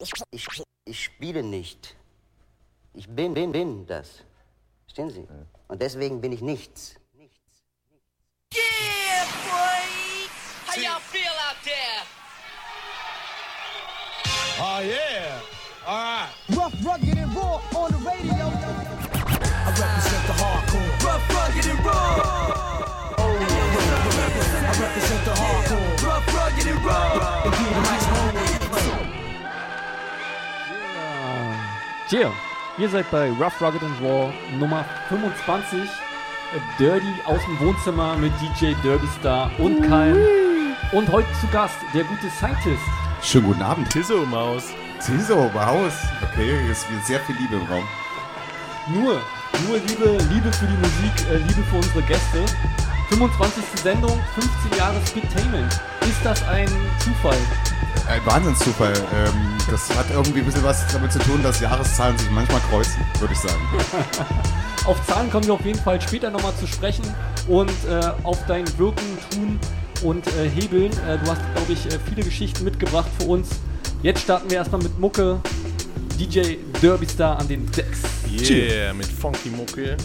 Ich, ich, ich spiele nicht. Ich bin, bin, bin das. Verstehen Sie? Und deswegen bin ich nichts. Yeah, boy! How y'all feel out there? Oh, yeah. All right. Rough, rugged, Tja, ihr seid bei Rough, Rugged and Raw Nummer 25. äh, Dirty aus dem Wohnzimmer mit DJ Derby Star und Keim. Und heute zu Gast der gute Scientist. Schönen guten Abend. Tisso Maus. Tiso, Haus. Okay, es ist sehr viel Liebe im Raum. Nur, nur Liebe, Liebe für die Musik, äh, Liebe für unsere Gäste. 25. Sendung, 15 Jahre Speedtainment. Ist das ein Zufall? Ein Wahnsinnszufall. Ähm, das hat irgendwie ein bisschen was damit zu tun, dass Jahreszahlen sich manchmal kreuzen, würde ich sagen. Auf Zahlen kommen wir auf jeden Fall später nochmal zu sprechen und äh, auf dein Wirken, Tun und äh, Hebeln. Äh, du hast, glaube ich, äh, viele Geschichten mitgebracht für uns. Jetzt starten wir erstmal mit Mucke. DJ Derby Star an den Decks. Yeah, mit Funky Mucke.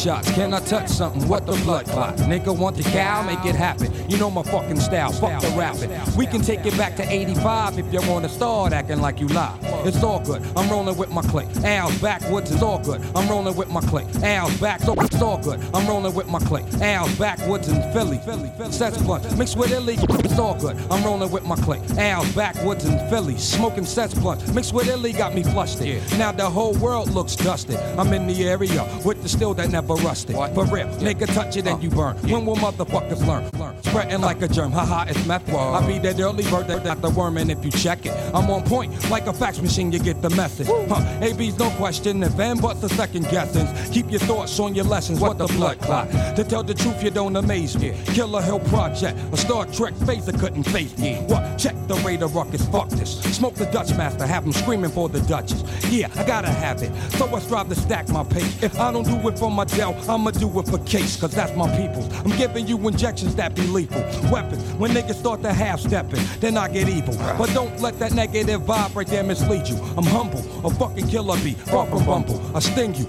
Can I touch something? What the blood clot? Nigga want the cow, make it happen. You know my fucking style, fuck the rapping. We can take it back to 85 if you wanna start acting like you lie. It's all good, I'm rolling with my clique. Al's backwoods, it's all good. I'm rolling with my clique. Al's back, so it's all good. I'm rolling with my clique. Al's backwoods in Philly. Philly, Philly. Sets blunt, mixed with Illy, it's all good. I'm rolling with my clique. Al's backwoods in Philly. Smoking sets blunt, mixed with Illy got me flustered. Now the whole world looks dusted. I'm in the area with the steel that never rusted. For real, nigga touch it and uh. you burn. When will motherfuckers learn? Learn. Spreading like a germ, haha, it's meth. I be that early bird that got the worm, and if you check it, I'm on point like a fax machine. You get the message. Huh? AB's no question, if and but the second guessings. Keep your thoughts on your lessons. What the blood clot? To tell the truth, you don't amaze me. Killer Hill Project, a Star Trek phaser couldn't face me. What? Check the radar ruckus. Fuck this. Smoke the Dutch master, have him screaming for the Duchess. Yeah, I gotta have it. So I strive to stack my pace. If I don't do it for my Dell, I'ma do it for case, cause that's my peoples. I'm giving you injections that be lethal. Weapons, when niggas start to half stepping, then I get evil. But don't let that negative vibe right there mislead you. I'm humble, a fucking killer bee, far from bumble. I sting you,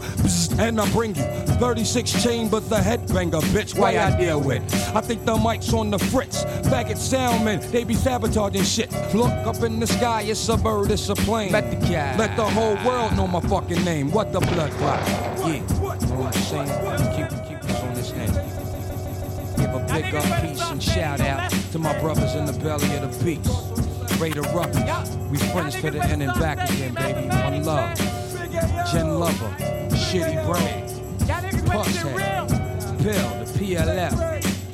and I bring you 36 chamber, the headbanger, bitch. Why I deal with? I think the mic's on the fritz. Back at Soundman, they be sabotaging shit. Look up in the sky, it's a bird, it's a plane. Let the cat, let the whole world know my fucking name. What the blood clot? Yeah, what, keep, on this. Give a big up, peace, and shout out to my brothers in the belly of the beast. Ruckus, we friends to the end and back again, baby. One love. Jen Lover, Shitty Brain, Pusshead, Pill, the PLF,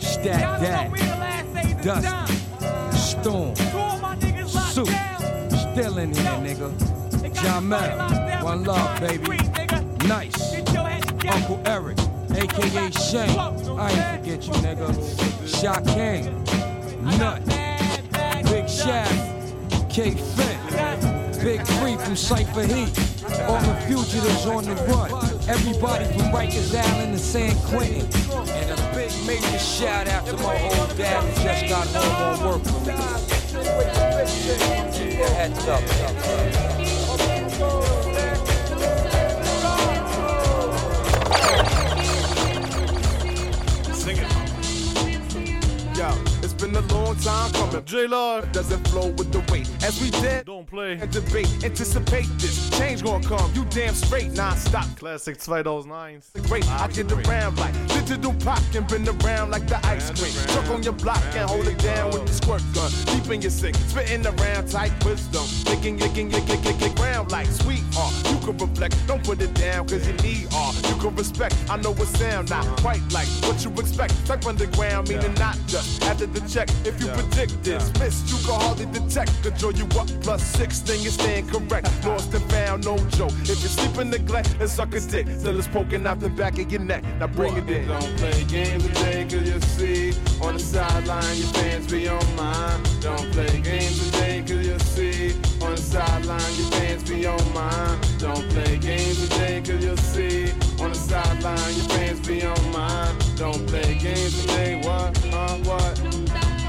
Stat Dad, Dust. Storm, Soup, still in here, nigga. John Mel, one love, baby. Nice. Uncle Eric, aka Shane. I ain't forget you, nigga. Shot King, Nut, Big Shaft, K Finn, Big Free from Cypher Heat. All the fugitives on the run. Everybody from Rikers Island to San Quentin. And a big major shout out to my old dad who just got home on work from me. Heads up. Sing long time coming. J-Lord. Doesn't flow with the weight. As we did Don't play. and debate, anticipate this. Change gonna come. You damn straight, non-stop. Classic 2001. Great, I get around like digital pop and been around like the ice cream. Truck on your block and hold it down with the squirt gun. Deep in your sick, spitting around tight wisdom. Licking, licking, lick, lick, lick, lick, round like sweetheart. You can reflect, don't put it down cause you need art. You can respect, I know it sound not quite like what you expect. Type underground, meaning not just after the check. If you predict this, miss, you can hardly detect. Control you up plus six, thing is staying correct. Lost and found, no joke. If you sleep in neglect, then suck a dick till it's poking out the back of your neck. Now bring it in. Don't play games today, cause you see on the sideline your fans be on mine. Don't play games today, cause you see on the sideline your fans be on mine. Don't play games today, cause you see on the sideline your fans be on mine. Don't play games today, what? Uh, what?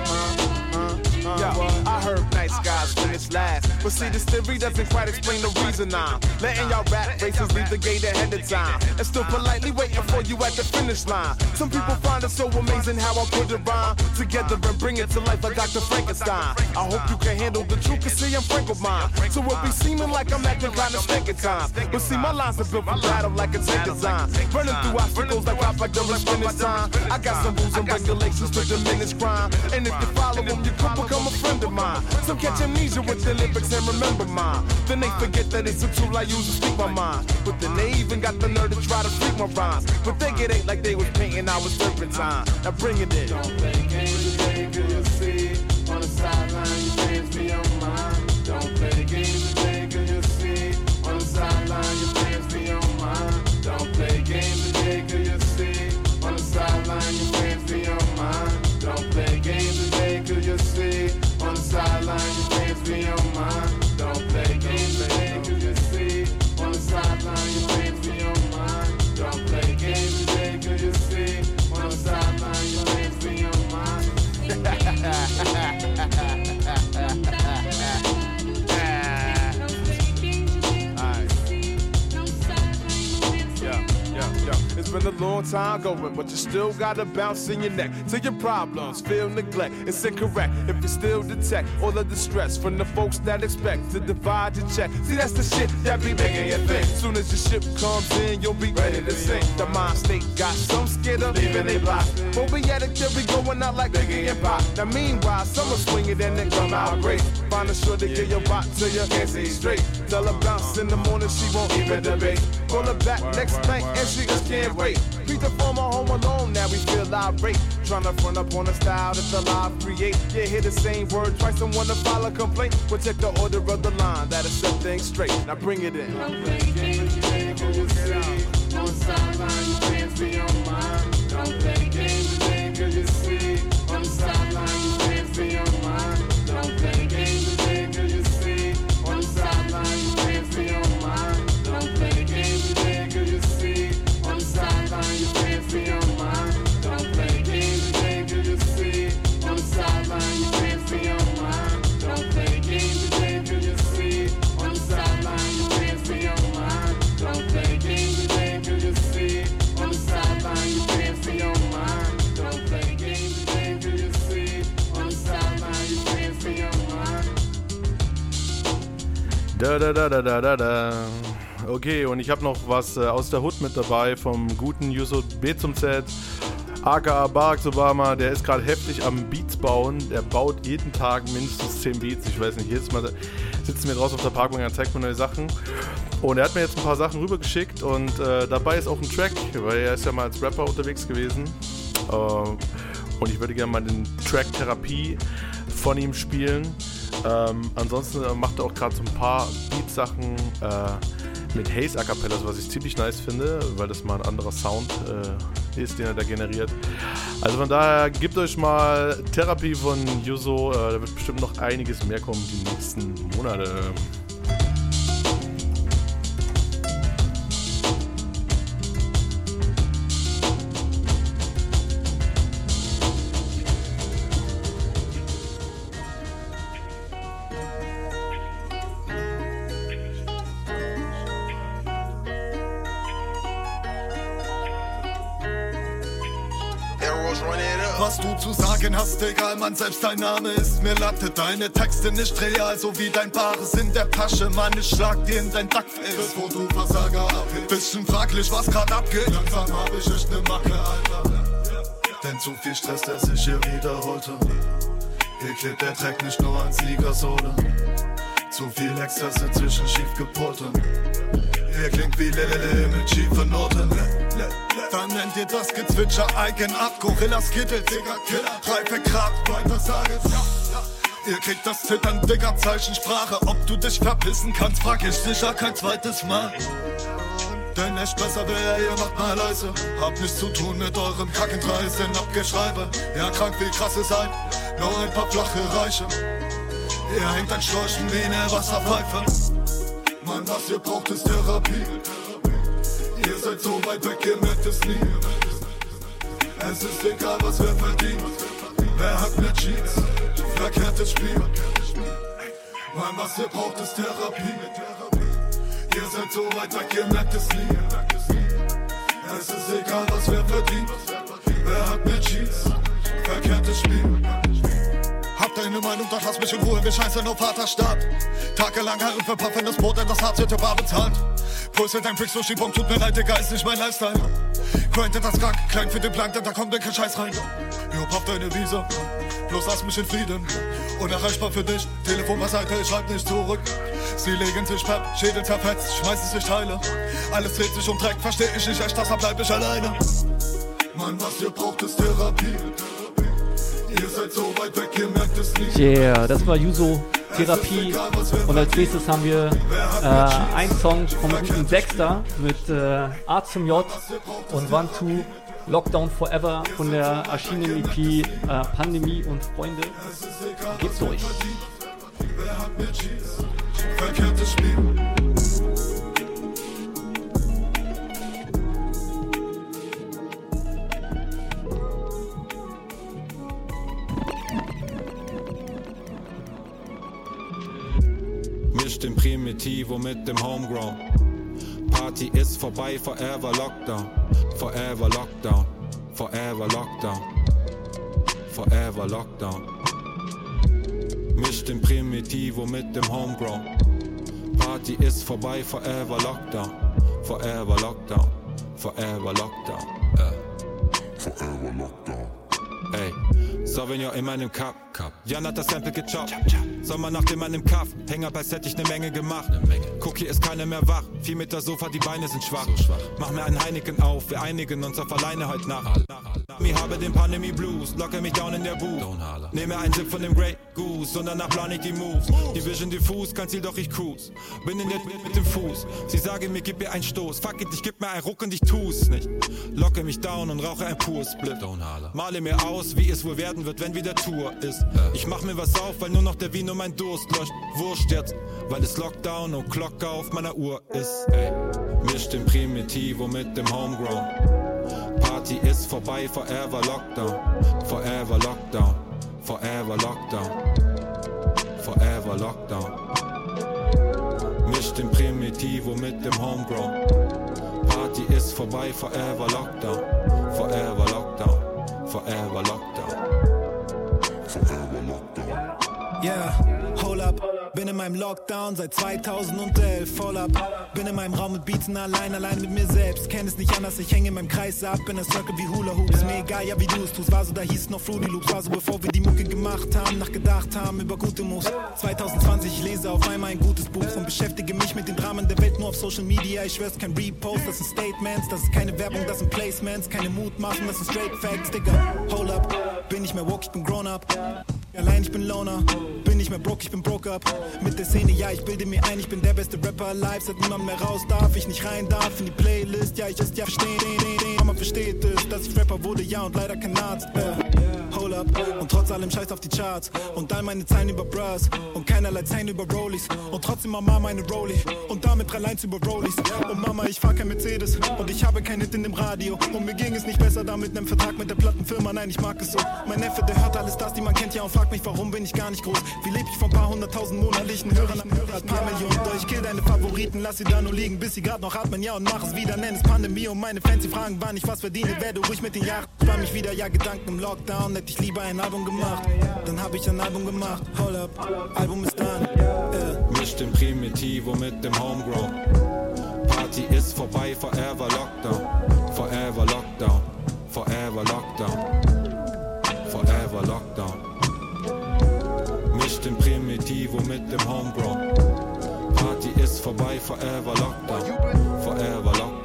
Uh, uh, uh, Yo, what? I heard nice guys finish last. But see, this theory doesn't quite explain the reason I'm letting y'all rap races leave the gate ahead of time. And still politely waiting for you at the finish line. Some people find it so amazing how I put it rhyme together and bring it to life like Dr. Frankenstein. I hope you can handle the truth, cause see, I'm frank with mine. So it be seeming like I'm acting kind of stank at times. But see, my lines are built for battle like a tank design. Running through obstacles like like during finish time. I got some rules and regulations to diminish crime. And if you follow them, you could become a friend of mine. Some catch amnesia with the lyrics and remember mine. Then they forget that it's a tool I use to speak my mind. But then they even got the nerve to try to freak my rhymes. But they get ain't like they was painting, I was turpentine. Now bring it in. Don't play games you see on the sideline a long time going, but you still got a bounce in your neck. To your problems, feel neglect. It's incorrect if you still detect all of the stress from the folks that expect to divide your check. See, that's the shit that be making you think. Soon as your ship comes in, you'll be ready to sink. The mind state got some scared of leaving they block. But we had a theory going out like Biggie and Pop. Now, meanwhile, some are swinging and they come out great. Find a sure to get your bot till you can't see straight. Tell her bounce in the morning, she won't even debate. Pull her back next night and she just can't wait. Beat the former home alone, now we feel irate. Trying to front up on a style that the live create. Yeah, hear the same word twice and wanna file a complaint. We'll check the order of the line, that'll set things straight. Now bring it in. Da, da, da, da, da, da. Okay, und ich habe noch was äh, aus der Hood mit dabei vom guten Yusuf B zum Z. aka Barack Obama, der ist gerade heftig am Beats bauen. Der baut jeden Tag mindestens 10 Beats. Ich weiß nicht, jedes Mal sitzen wir draußen auf der Parkbank und zeigt mir neue Sachen. Und er hat mir jetzt ein paar Sachen rübergeschickt und äh, dabei ist auch ein Track, weil er ist ja mal als Rapper unterwegs gewesen. Äh, und ich würde gerne mal den Track Therapie von ihm spielen. Ähm, ansonsten äh, macht er auch gerade so ein paar Beatsachen äh, mit Haze A Cappellas, was ich ziemlich nice finde, weil das mal ein anderer Sound äh, ist, den er da generiert. Also von daher gebt euch mal Therapie von Yuzo, äh, da wird bestimmt noch einiges mehr kommen die nächsten Monate. Hast, egal, Mann, selbst dein Name ist mir Latte. Deine Texte nicht real, so wie dein Bares in der Tasche. Mann, ich schlag dir in dein Duckface. Bevor du Versager abhebst. Bisschen fraglich, was grad abgeht. Langsam hab ich echt ne Macke, Alter. Denn zu viel Stress, der sich hier wiederholte. Hier klebt der Dreck nicht nur an Sneakersohle. Zu viel Exzesse zwischen schief gepolten. Ihr klingt wie Lelele mit schiefen Noten. Dann nennt ihr das Gezwitscher Eigenart. Gorillas Kittel, Digga, Killer. Reife Grad, weiter saget. Ihr kriegt das Zittern, Digga, Zeichensprache. Ob du dich verpissen kannst, frag ich sicher kein zweites Mal. Denn echt besser wäre, ihr macht mal leise. Hab nichts zu tun mit eurem Kackendreis, denn Abgeschreibe. Ja, krank wie krass ihr seid, nur ein paar flache Reiche. Ihr hängt an Schläuchen wie eine Wasserpfeife. Mann, was ihr braucht, ist Therapie. Seid so weit weg, ihr merkt es nie. Es ist egal, was wer verdient. Wer hat mehr Cheats? Verkehrtes Spiel. Mann, was ihr braucht, ist Therapie. Ihr seid so weit weg, ihr merkt es nie. Es ist egal, was wer verdient. Wer hat mehr Cheats? Verkehrtes Spiel. Deine Meinung, doch lass mich in Ruhe, wir scheißen auf Vaterstaat. Tagelang Herren für paffendes Brot, denn das Harz wird ja bar bezahlt. Pulse dein durch die Bombe, tut mir leid, Digga, ist nicht mein Lifestyle. Grindet das krank, klein für den Plank, denn da kommt kein Scheiß rein. Jo, paff deine Visa, bloß lass mich in Frieden. Unerreichbar für dich, Telefon beiseite, ich schreib nicht zurück. Sie legen sich Pep, Schädel zerfetzt, schmeißen sich Teile. Alles dreht sich um Dreck, versteh ich nicht echt, deshalb bleib ich alleine. Mann, was ihr braucht, ist Therapie. Ihr seid so weit weg, ihr merkt es nicht. Yeah, das war Yuso Therapie. Und als nächstes haben wir äh, einen Song vom guten Dexter mit äh, A zum J und One Two Lockdown Forever von der erschienenen EP äh, Pandemie und Freunde. Geht's durch. Verkehrtes Spiel. Primitivo mit dem Homegrown. Party ist vorbei, forever Lockdown. Forever Lockdown. Forever Lockdown. Forever Lockdown. Mischt den Primitivo mit dem Homegrown. Party ist vorbei, forever Lockdown. Forever Lockdown. Forever Lockdown. Äh. Forever Lockdown. Ey, Sauvignon in meinem Cup. Cup. Jan hat das Sample gechoppt. Sommer nach dem meinem Kaff. Hänger als hätte ich ne Menge gemacht. Guck, hier ist keiner mehr wach. Vier Meter Sofa, die Beine sind schwach. Mach mir einen Heineken auf. Wir einigen uns auf alleine heute Nacht. Ich habe den Pandemie Blues. Locke mich down in der Booth. Nehme einen Sip von dem Grey Goose. Und danach plan ich die Moves. Die Vision diffus, kein Ziel, doch ich cruise. Bin in der mit dem Fuß. Sie sagen mir, gib mir einen Stoß. Fuck it, ich geb mir einen Ruck und ich tu's nicht. Locke mich down und rauche ein pures Split. Male mir aus, wie es wohl werden wird, wenn wieder Tour ist. Ich mach mir was auf, weil nur noch der Vino mein Durst löscht. Wurscht jetzt, weil es Lockdown und Glocke auf meiner Uhr ist. Ey, misch den Primitivo mit dem Homegrown. Party ist vorbei, forever Lockdown. Forever Lockdown. Forever Lockdown. Forever Lockdown. Misch den Primitivo mit dem Homegrown. Party ist vorbei, forever Lockdown. Forever Lockdown. Forever Lockdown. Forever Lockdown. Yeah, up. Bin in meinem Lockdown seit 2011, voll up. Bin in meinem Raum mit Beatsen allein, allein mit mir selbst. Kenn es nicht anders, ich hänge in meinem Kreis ab, in der Circle wie Hula Hoop. Ist mir egal, ja wie du es tust. War so, da hieß noch Fruity Loops. War so, bevor wir die Mucke gemacht haben, nachgedacht haben über gute Moves. 2020, ich lese auf einmal ein gutes Buch und beschäftige mich mit den Dramen der Welt nur auf Social Media. Ich schwör's, kein Repost, das sind Statements, das ist keine Werbung, das sind Placements. Keine Mutmachen, das sind Straight Facts, Digga. Hold up, bin nicht mehr woke, ich bin grown up. Allein, ich bin Loner. Bin nicht mehr broke, ich bin broke up. Mit der Szene, ja, ich bilde mir ein, ich bin der beste Rapper alive. Seit niemand mehr raus darf, ich nicht rein darf in die Playlist. Ja, ich ist ja verstehen, Mama versteht es, dass ich Rapper wurde, ja, und leider kein Arzt. Äh, up. Und trotz allem scheiß auf die Charts. Und all meine Zeilen über Bras. Und keinerlei Zeilen über Rollies. Und trotzdem Mama meine Rollie. Und damit drei Lines über Rollies. Und Mama, ich fahr kein Mercedes. Und ich habe kein Hit in dem Radio. Und mir ging es nicht besser da mit nem Vertrag mit der Plattenfirma. Nein, ich mag es so. Mein Neffe, der hört alles das, die man kennt ja und fragt mich, warum bin ich gar nicht groß. Wie lebe ich von paar hunderttausend monatlichen Hörern am Hörer? Paar Millionen. Doch ich kill deine Favoriten, lass sie da nur liegen, bis sie grad noch atmen. Ja, und mach es wieder, nenn es Pandemie. Und meine Fans, die fragen, wann ich was verdiene, werde ruhig mit den Jahren. Spar mich wieder, ja, Gedanken im Lockdown. Hätte ich lieber ein Album gemacht. Dann hab ich ein Album gemacht. Hold up, Album ist done. Äh. Misch den Primitivo mit dem Homegrown. Party ist vorbei, forever Lockdown. Forever Lockdown. Forever Lockdown. Forever Lockdown. Misch den Primitivo mit dem Homegrown. Party ist vorbei, forever Lockdown. Forever Lockdown.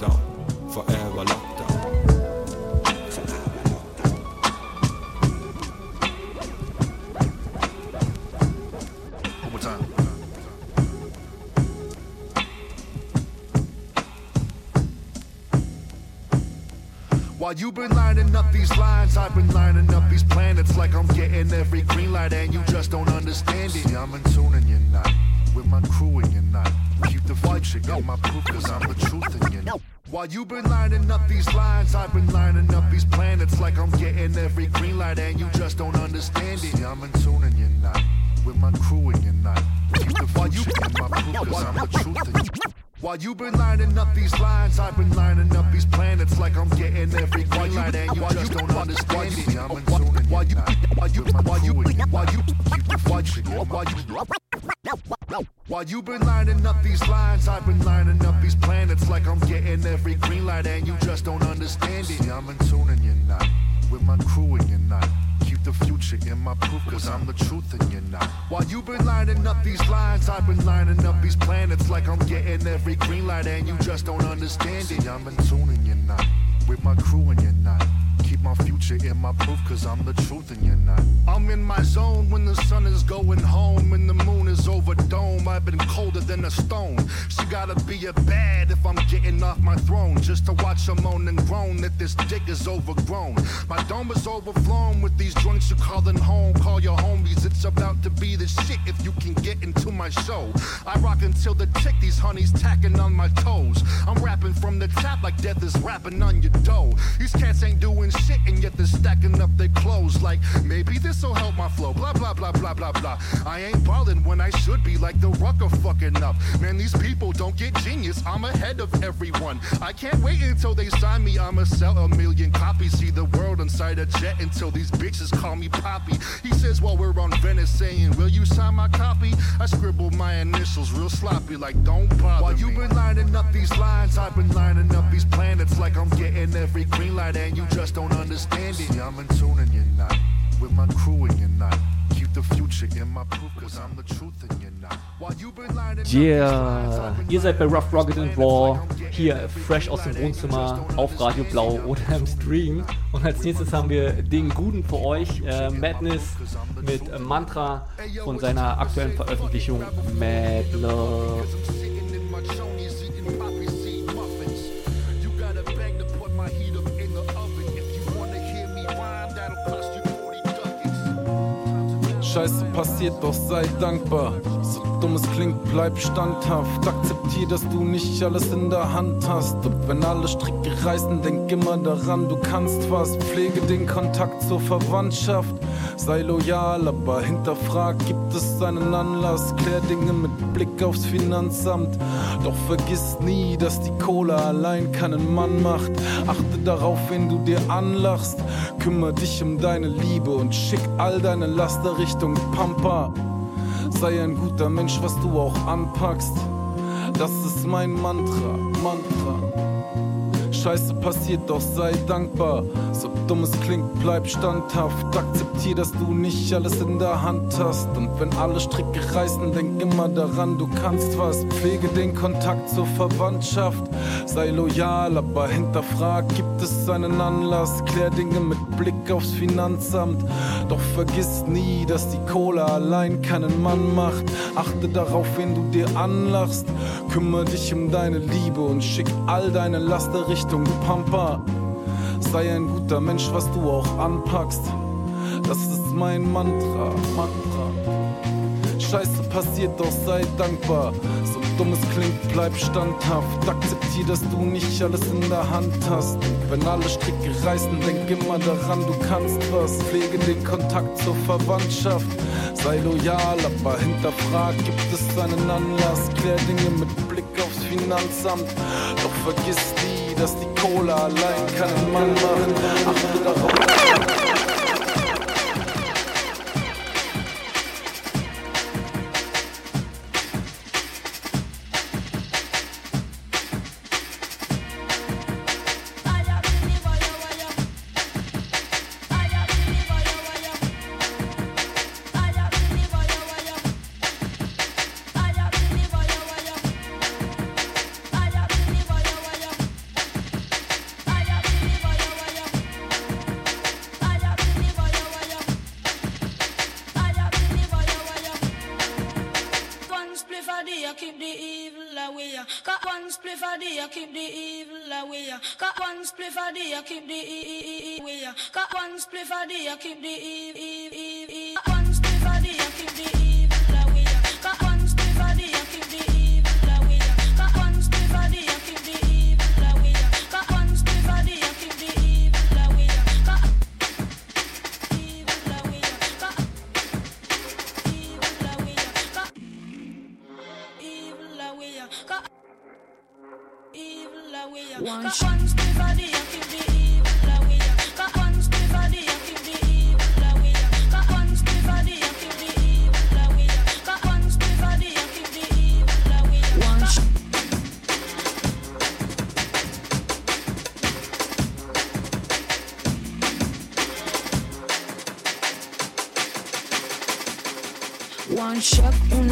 While you've been lining up these lines, I've been lining up these planets like I'm getting every green light, and you just don't understand it. See, I'm in tune and you're not. With my crew and you're not. Keep the future in my proof, cause I'm the truth and you're not. While you've been lining up these lines, I've been lining up these planets like I'm getting every green light, and you just don't understand it. See, I'm in tune and you're not. With my crew and you're not. Keep the future in my proof, cause I'm the truth and you're not. While you've been lining up these lines, I've been lining up these planets like I'm getting every green light, and you just don't understand it. I'm in tune and while you, while you, while you, while you, keep the future in my proof. While you've been lining up these lines, I've been lining up these planets like I'm getting every green light, and you just don't understand it. I'm in tune and you're not. With my crew and you're not. The future in my proof, cause I'm the truth and you're not. While you've been lining up these lines, I've been lining up these planets like I'm getting every green light, and you just don't understand it. I'm in tune and you're not. With my crew and you're not. My future in my proof, cause I'm the truth and you're not. I'm in my zone when the sun is going home and the moon is over dome. I've been colder than a stone. She gotta be a bad if I'm getting off my throne. Just to watch her moan and groan that this dick is overgrown. My dome is overflown with these joints you calling home. Call your homies, it's about to be the shit if you can get into my show. I rock until the tick, these honeys tacking on my toes. I'm rapping from the top like death is rapping on your dough. These cats ain't doing shit and yet they're stacking up their clothes like maybe this'll help my flow. Blah blah blah blah blah blah. I ain't ballin' when I should be like the rucker fucking up. Man, these people don't get genius. I'm ahead of everyone. I can't wait until they sign me. I'ma sell a million copies. See the world inside a jet until these bitches call me Poppy. He says while we're on Venice saying, Will you sign my copy? I scribble my initials real sloppy, like don't bother While you've been lining up these lines, I've been lining up these planets like I'm getting every green light, and you just don't understand it. I'm in tune and you're not. With my crew in these lines, Yeah, ihr seid bei Rough, these and Raw, hier fresh aus dem Wohnzimmer auf Radio Blau oder im Stream. Und als nächstes haben wir den Guten für euch, äh, Madness mit Mantra von seiner aktuellen Veröffentlichung Mad Scheiße passiert, doch sei dankbar. So dumm es klingt, bleib standhaft. Akzeptier, dass du nicht alles in der Hand hast. Und wenn alle Stricke reißen, denk immer daran, du kannst was. Pflege den Kontakt zur Verwandtschaft. Sei loyal, aber hinterfrag, gibt es einen Anlass? Klär Dinge mit Blick aufs Finanzamt. Doch vergiss nie, dass die Kohle allein keinen Mann macht. Achte darauf, wen du dir anlachst. Kümmer dich um deine Liebe und schick all deine Laster Richtung Pampa. Sei ein guter Mensch, was du auch anpackst. Das ist mein Mantra, Mantra. Scheiße passiert, doch sei dankbar. So dumm es klingt, bleib standhaft. Akzeptier, dass du nicht alles in der Hand hast. Und wenn alle Stricke reißen, denk immer daran, du kannst was. Pflege den Kontakt zur Verwandtschaft. Sei loyal, aber hinterfrag, gibt es einen Anlass? Klär Dinge mit Blick aufs Finanzamt. Doch vergiss nie, dass die Kohle allein keinen Mann macht. Achte darauf, wen du dir anlachst. Kümmere dich um deine Liebe und schick all deine Laster Richtung Pampa. Sei ein guter Mensch, was du auch anpackst. Das ist mein Mantra, Mantra. Scheiße passiert, doch sei dankbar. So dumm es klingt, bleib standhaft. Akzeptier, dass du nicht alles in der Hand hast. Wenn alle Stricke reißen, denk immer daran, du kannst was. Pflege den Kontakt zur Verwandtschaft. Sei loyal, aber hinterfrag, gibt es einen Anlass? Klär Dinge mit Blick aufs Finanzamt. Doch vergiss nie, dass die Kohle allein keinen Mann machen. Achte darauf. keep the e e e we Got one split for the I keep the e e e e. One split for the I keep the e la we Got one split for the I keep the e la we Got one split for the I keep the e la we Got one split for the I keep the e la we Got e la we Got e la we Got e la we Got e la we Got one split for the I keep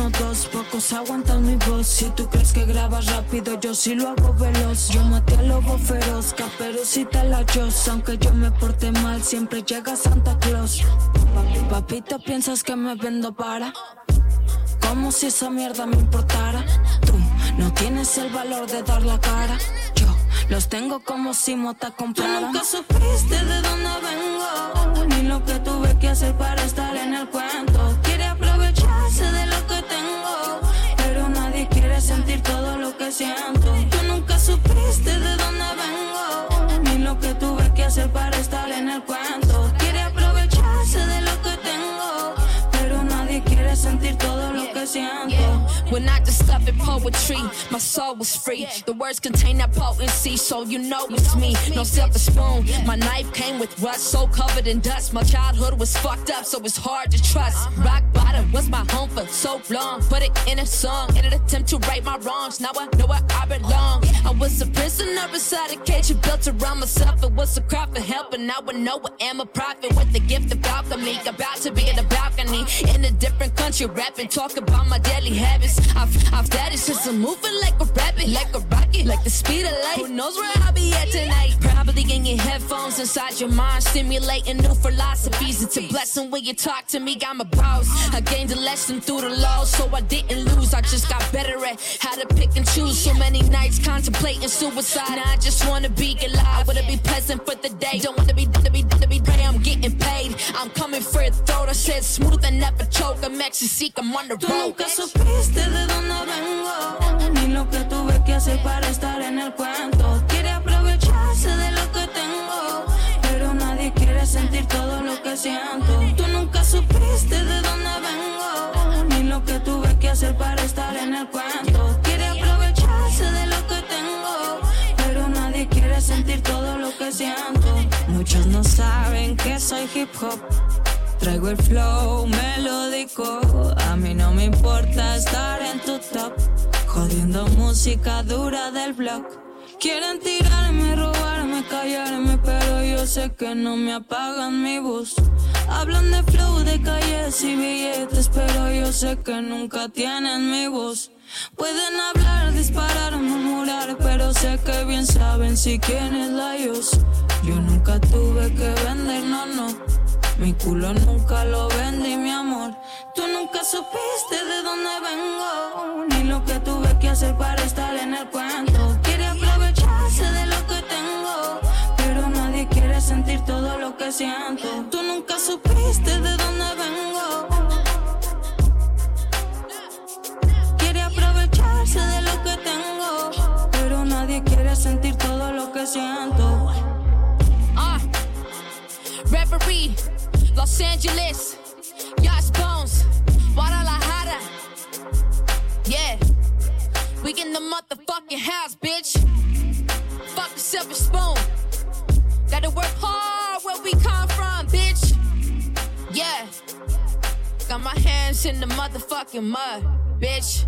uno, dos, pocos aguantan mi voz. Si tú crees que grabas rápido, yo sí lo hago veloz. Yo maté al lobo feroz, caperucita la Joss. Aunque yo me porte mal, siempre llega Santa Claus. Papi, papito, piensas que me vendo para. Como si esa mierda me importara. Tú no tienes el valor de dar la cara. Yo los tengo como si mota comprara. Tú nunca supiste de dónde vengo. Ni lo que tuve que hacer para estar en el cuento. Siento. Tú nunca supiste de dónde vengo. Ni lo que tuve que hacer para estar en el cuento. Que siento. When I discovered poetry, my soul was free. The words contain that potency, so you know it's me. No silver spoon. My knife came with rust, so covered in dust. My childhood was fucked up, so it's hard to trust. Rock bottom was my home for so long. Put it in a song, in an attempt to right my wrongs. Now I know where I belong. I was a prisoner inside a cage built around myself. It was a cry for help, and now I know I am a prophet with the gift of alchemy. About to be in the balcony in a different country, rapping, talk about my daily habits. I've, I've that is since I'm moving like a rabbit, like a rocket, like the speed of light. Who knows where I'll be at tonight? Probably in your headphones inside your mind, stimulating new philosophies. It's a blessing when you talk to me. I'm a boss. I gained a lesson through the law, so I didn't lose. I just got better at how to pick and choose. So many nights contemplating suicide. Now I just wanna be alive. I wanna be present for the day. Don't wanna be, to be, to be pray. I'm getting paid. I'm coming for a throat. I said smooth and never choke. I'm ecstasy. I'm on the road. Nunca supiste de dónde vengo, ni lo que tuve que hacer para estar en el cuento. Quiere aprovecharse de lo que tengo, pero nadie quiere sentir todo lo que siento. Tú nunca supiste de dónde vengo, ni lo que tuve que hacer para estar en el cuento. Quiere aprovecharse de lo que tengo, pero nadie quiere sentir todo lo que siento. Muchos no saben que soy hip hop. Traigo el flow melódico, a mí no me importa estar en tu top, jodiendo música dura del blog. Quieren tirarme, robarme, callarme, pero yo sé que no me apagan mi bus. Hablan de flow, de calles y billetes, pero yo sé que nunca tienen mi voz. Pueden hablar, disparar, murmurar, pero sé que bien saben si quién es la Dios. Yo nunca tuve que vender, no, no. Mi culo nunca lo vendí, mi amor. Tú nunca supiste de dónde vengo, ni lo que tuve que hacer para estar en el cuento. Quiere aprovecharse de lo que tengo, pero nadie quiere sentir todo lo que siento. Tú nunca supiste de dónde vengo. Quiere aprovecharse de lo que tengo, pero nadie quiere sentir todo lo que siento. Uh, Reverie, Los Angeles, Yas Bones, Guadalajara. Yeah, we in the motherfucking house, bitch. Fuck a silver spoon. Gotta work hard where we come from, bitch. Yeah, got my hands in the motherfucking mud, bitch.